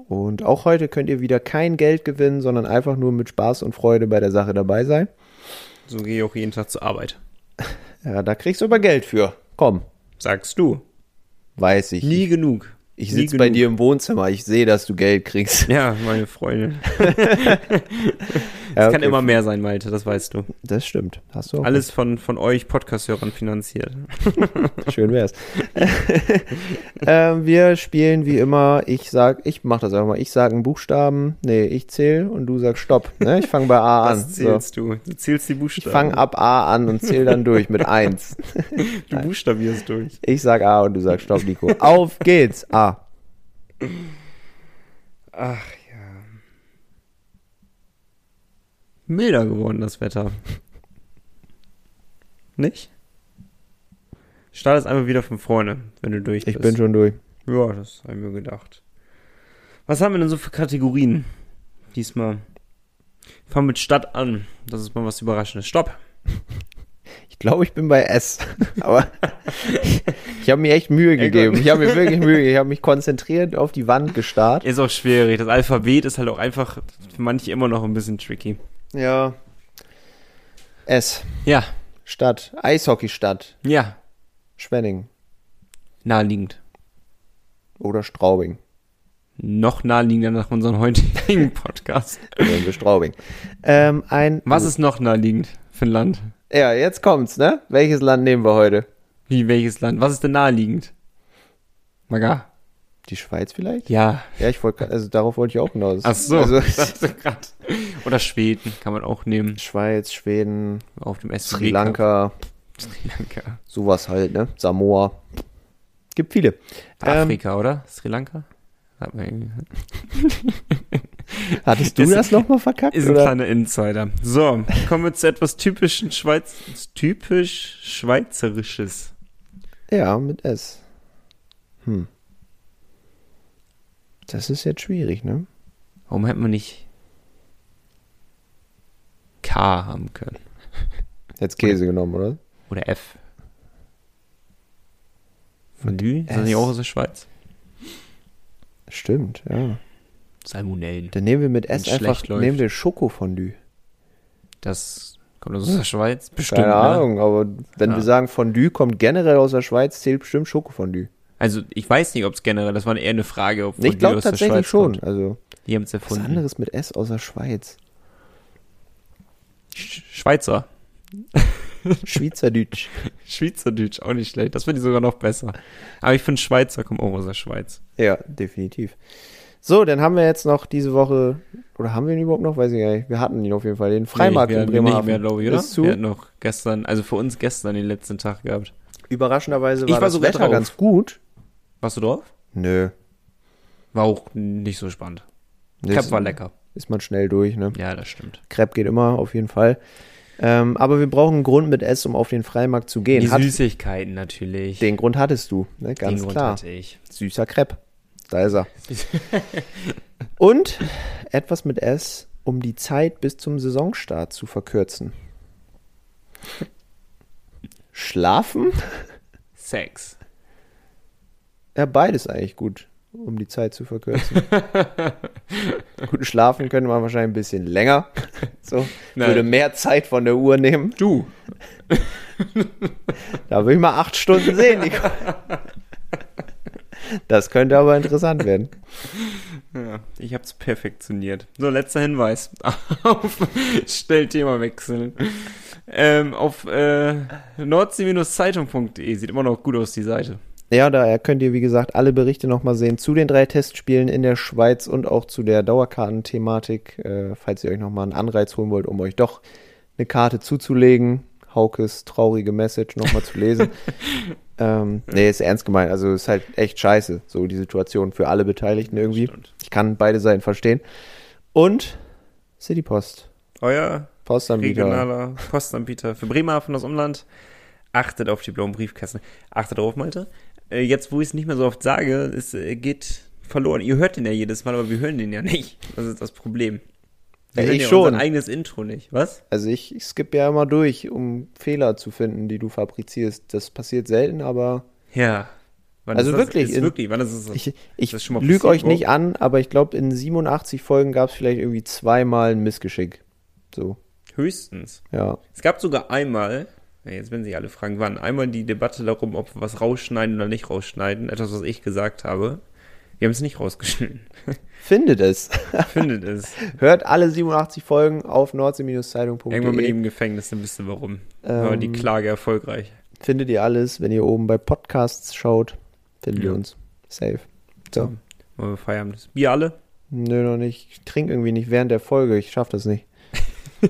Und auch heute könnt ihr wieder kein Geld gewinnen, sondern einfach nur mit Spaß und Freude bei der Sache dabei sein. So gehe ich auch jeden Tag zur Arbeit. (laughs) Ja, da kriegst du aber Geld für. Komm. Sagst du. Weiß ich. Nie genug. Ich sitze bei dir im Wohnzimmer, ich sehe, dass du Geld kriegst. Ja, meine Freundin. (laughs) Es okay. kann immer mehr sein, Malte, das weißt du. Das stimmt. Hast du auch Alles von, von euch Podcast-Hörern finanziert. (laughs) (laughs) Schön wär's. (laughs) äh, wir spielen wie immer, ich sag, ich mach das einfach mal, ich sag einen Buchstaben, nee, ich zähle und du sagst Stopp. Ne? Ich fange bei A an. Was zählst so. du? Du zählst die Buchstaben. Ich fange ab A an und zähle dann durch mit eins. du buchstabierst durch. Ich sag A und du sagst Stopp, Nico. Auf geht's. A. Ach milder geworden, das Wetter. Nicht? Startest einfach wieder von vorne, wenn du durch bist. Ich bin schon durch. Ja, das habe ich mir gedacht. Was haben wir denn so für Kategorien diesmal? Fangen mit Stadt an. Das ist mal was Überraschendes. Stopp. (laughs) Ich glaube, ich bin bei S. (laughs) Aber (laughs) ich habe mir echt Mühe gegeben. Ich habe mir wirklich Mühe gegeben. Ich habe mich konzentriert auf die Wand gestarrt. Ist auch schwierig. Das Alphabet ist halt auch einfach für manche immer noch ein bisschen tricky. Ja. S. Ja. Stadt. Eishockeystadt. Ja. Schwenning. Naheliegend. Oder Straubing. Noch naheliegender nach unserem heutigen (laughs) Podcast. Nehmen wir Straubing. Ähm, ein Was ist noch naheliegend für ein Land? Ja, jetzt kommt's, ne? Welches Land nehmen wir heute? Wie, welches Land? Was ist denn naheliegend? Maga. Die Schweiz vielleicht? Ja. Ja, ich wollte, also darauf wollte ich auch hinaus. Ach so. Also, Oder Schweden kann man auch nehmen. Schweiz, Schweden. Auf dem SCB Sri Lanka. Sri Lanka. Sowas halt, ne? Samoa. Gibt viele. Afrika, ähm, oder? Sri Lanka? (laughs) Hattest du ist, das nochmal verkackt? Ist ein oder? kleiner Insider. So, kommen wir zu etwas typischen Schweiz, typisch Schweizerisches. Ja, mit S. Hm. Das ist jetzt schwierig, ne? Warum hätte man nicht K haben können? (laughs) Jetzt Käse oder, genommen, oder? Oder F. Fondue? Ist das nicht auch aus der Schweiz? Stimmt, ja. Salmonellen. Dann nehmen wir mit S einfach, nehmen wir Schokofondue. Das kommt aus der Schweiz? Bestimmt. Keine Ahnung, aber wenn ja. wir sagen Fondue kommt generell aus der Schweiz, zählt bestimmt Schokofondue. Also ich weiß nicht, ob es generell, das war eher eine Frage, ob Ich glaube tatsächlich schon. Kommt. Also die haben es erfunden. Was anderes mit S außer Schweiz. Sch Schweizer. (laughs) Schweizerdeutsch. Schweizerdeutsch, auch nicht schlecht. Das finde ich sogar noch besser. Aber ich finde Schweizer kommen auch aus der Schweiz. Ja, definitiv. So, dann haben wir jetzt noch diese Woche, oder haben wir ihn überhaupt noch? Weiß ich gar nicht. Wir hatten ihn auf jeden Fall, den Freimarkt nee, in Bremerhaven. Nicht mehr, glaube ich, oder? Zu. Wir hatten noch gestern, also für uns gestern den letzten Tag gehabt. Überraschenderweise war, ich war das Wetter drauf. ganz gut. Warst du drauf? Nö. War auch nicht so spannend. Crepe war lecker. Ist man schnell durch, ne? Ja, das stimmt. Crepe geht immer, auf jeden Fall. Ähm, aber wir brauchen einen Grund mit S, um auf den Freimarkt zu gehen. Die Hat, Süßigkeiten natürlich. Den Grund hattest du, ne? Ganz den klar. Grund hatte ich. Süßer Crepe. Da ist er. (laughs) Und etwas mit S, um die Zeit bis zum Saisonstart zu verkürzen. (laughs) Schlafen? Sex. Ja, beides eigentlich gut. um die Zeit zu verkürzen. (laughs) Gut, schlafen können wir wahrscheinlich ein bisschen länger. So, Nein. würde mehr Zeit von der Uhr nehmen. Du. (laughs) da will ich mal acht Stunden sehen, Nico. (laughs) Das könnte aber interessant werden. Ja, ich habe es perfektioniert. So, letzter Hinweis. auf Stellthema wechseln. Ähm, auf äh, nordsee-zeitung.de sieht immer noch gut aus, die Seite. Ja, da könnt ihr, wie gesagt, alle Berichte nochmal sehen zu den drei Testspielen in der Schweiz und auch zu der Dauerkartenthematik, äh, falls ihr euch nochmal einen Anreiz holen wollt, um euch doch eine Karte zuzulegen. Haukes traurige Message nochmal zu lesen. (laughs) ähm, nee, ist ernst gemeint. Also ist halt echt scheiße, so die Situation für alle Beteiligten irgendwie. Ich kann beide Seiten verstehen. Und City Post. Euer Postanbieter. regionaler Postanbieter für Bremerhaven aus Umland. Achtet auf die blauen Briefkästen. Achtet darauf, Malte. Äh, jetzt, wo ich es nicht mehr so oft sage, es äh, geht verloren. Ihr hört den ja jedes Mal, aber wir hören den ja nicht. Das ist das Problem. Wir ja, ich ja schon. unser eigenes Intro nicht. Was? Also ich, ich skippe ja immer durch, um Fehler zu finden, die du fabrizierst. Das passiert selten, aber. Ja. Wann also wirklich, ist in, wirklich, wann ist es? Ich, ich lüge euch nicht an, aber ich glaube, in 87 Folgen gab es vielleicht irgendwie zweimal ein Missgeschick. So. Höchstens. Ja. Es gab sogar einmal, Jetzt werden sich alle fragen, wann. Einmal die Debatte darum, ob wir was rausschneiden oder nicht rausschneiden. Etwas, was ich gesagt habe. Wir haben es nicht rausgeschnitten. (laughs) Findet es. Findet es. (laughs) Hört alle 87 Folgen auf nordsee-zeitung.de. Irgendwann mit ihm im Gefängnis, dann wisst ihr warum. Ähm, War die Klage erfolgreich. Findet ihr alles, wenn ihr oben bei Podcasts schaut, findet ja. ihr uns. Safe. So. Wollen wir feiern? Das Bier alle? Nö, noch nicht. Ich trinke irgendwie nicht während der Folge. Ich schaff das nicht.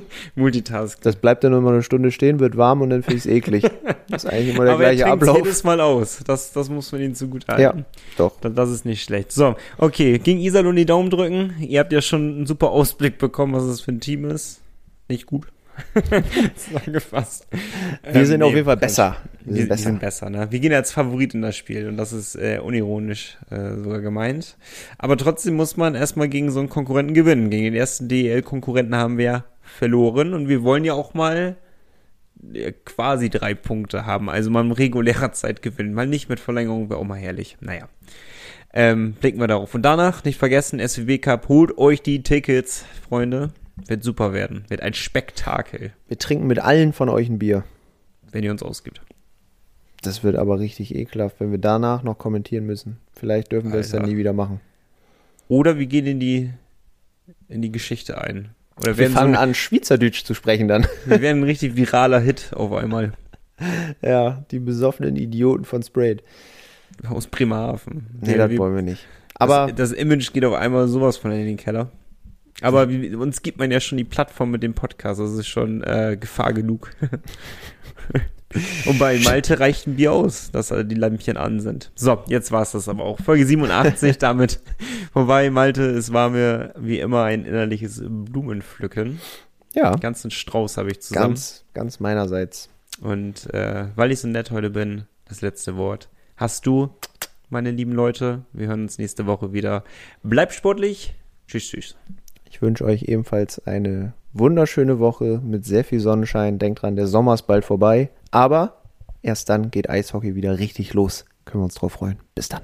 (laughs) Multitask. Das bleibt dann nur mal eine Stunde stehen, wird warm und dann finde ich es eklig. (laughs) Das ist eigentlich immer der Aber gleiche er Ablauf. jedes Mal aus. Das, das muss man ihnen zugute halten. Ja, doch. Das, das, ist nicht schlecht. So, okay. Gegen Iserlohn die Daumen drücken. Ihr habt ja schon einen super Ausblick bekommen, was es für ein Team ist. Nicht gut. Zusammengefasst. Wir ähm, sind nee, auf jeden Fall besser. Wir, sind, besser. Wir sind besser, ne? Wir gehen als Favorit in das Spiel und das ist äh, unironisch äh, sogar gemeint. Aber trotzdem muss man erstmal gegen so einen Konkurrenten gewinnen. Gegen den ersten DEL-Konkurrenten haben wir verloren und wir wollen ja auch mal äh, quasi drei Punkte haben. Also mal in regulärer Zeit gewinnen. Mal nicht mit Verlängerung, wäre auch mal herrlich. Naja. Ähm, blicken wir darauf. Und danach, nicht vergessen, SWW Cup, holt euch die Tickets, Freunde. Wird super werden. Wird ein Spektakel. Wir trinken mit allen von euch ein Bier. Wenn ihr uns ausgibt. Das wird aber richtig ekelhaft, wenn wir danach noch kommentieren müssen. Vielleicht dürfen wir es dann nie wieder machen. Oder wir gehen in die, in die Geschichte ein. Oder wir fangen so an, Schweizerdeutsch zu sprechen dann. (laughs) Wir werden ein richtig viraler Hit auf einmal. Ja, die besoffenen Idioten von Sprayed. Aus Bremerhaven. Nee, das wollen wir nicht. Aber das, das, Image geht auf einmal sowas von in den Keller. Aber wie, uns gibt man ja schon die Plattform mit dem Podcast. Das ist schon äh, Gefahr genug. (laughs) Und bei Malte reicht ein Bier aus, dass die Lämpchen an sind. So, jetzt war es das aber auch. Folge 87 (laughs) damit vorbei. Malte, es war mir wie immer ein innerliches Blumenpflücken. Ja. Ganzen Strauß habe ich zusammen. Ganz, ganz meinerseits. Und äh, weil ich so nett heute bin, das letzte Wort. Hast du, meine lieben Leute, wir hören uns nächste Woche wieder. Bleibt sportlich. Tschüss, tschüss. Ich wünsche euch ebenfalls eine wunderschöne Woche mit sehr viel Sonnenschein. Denkt dran, der Sommer ist bald vorbei. Aber erst dann geht Eishockey wieder richtig los. Können wir uns drauf freuen. Bis dann.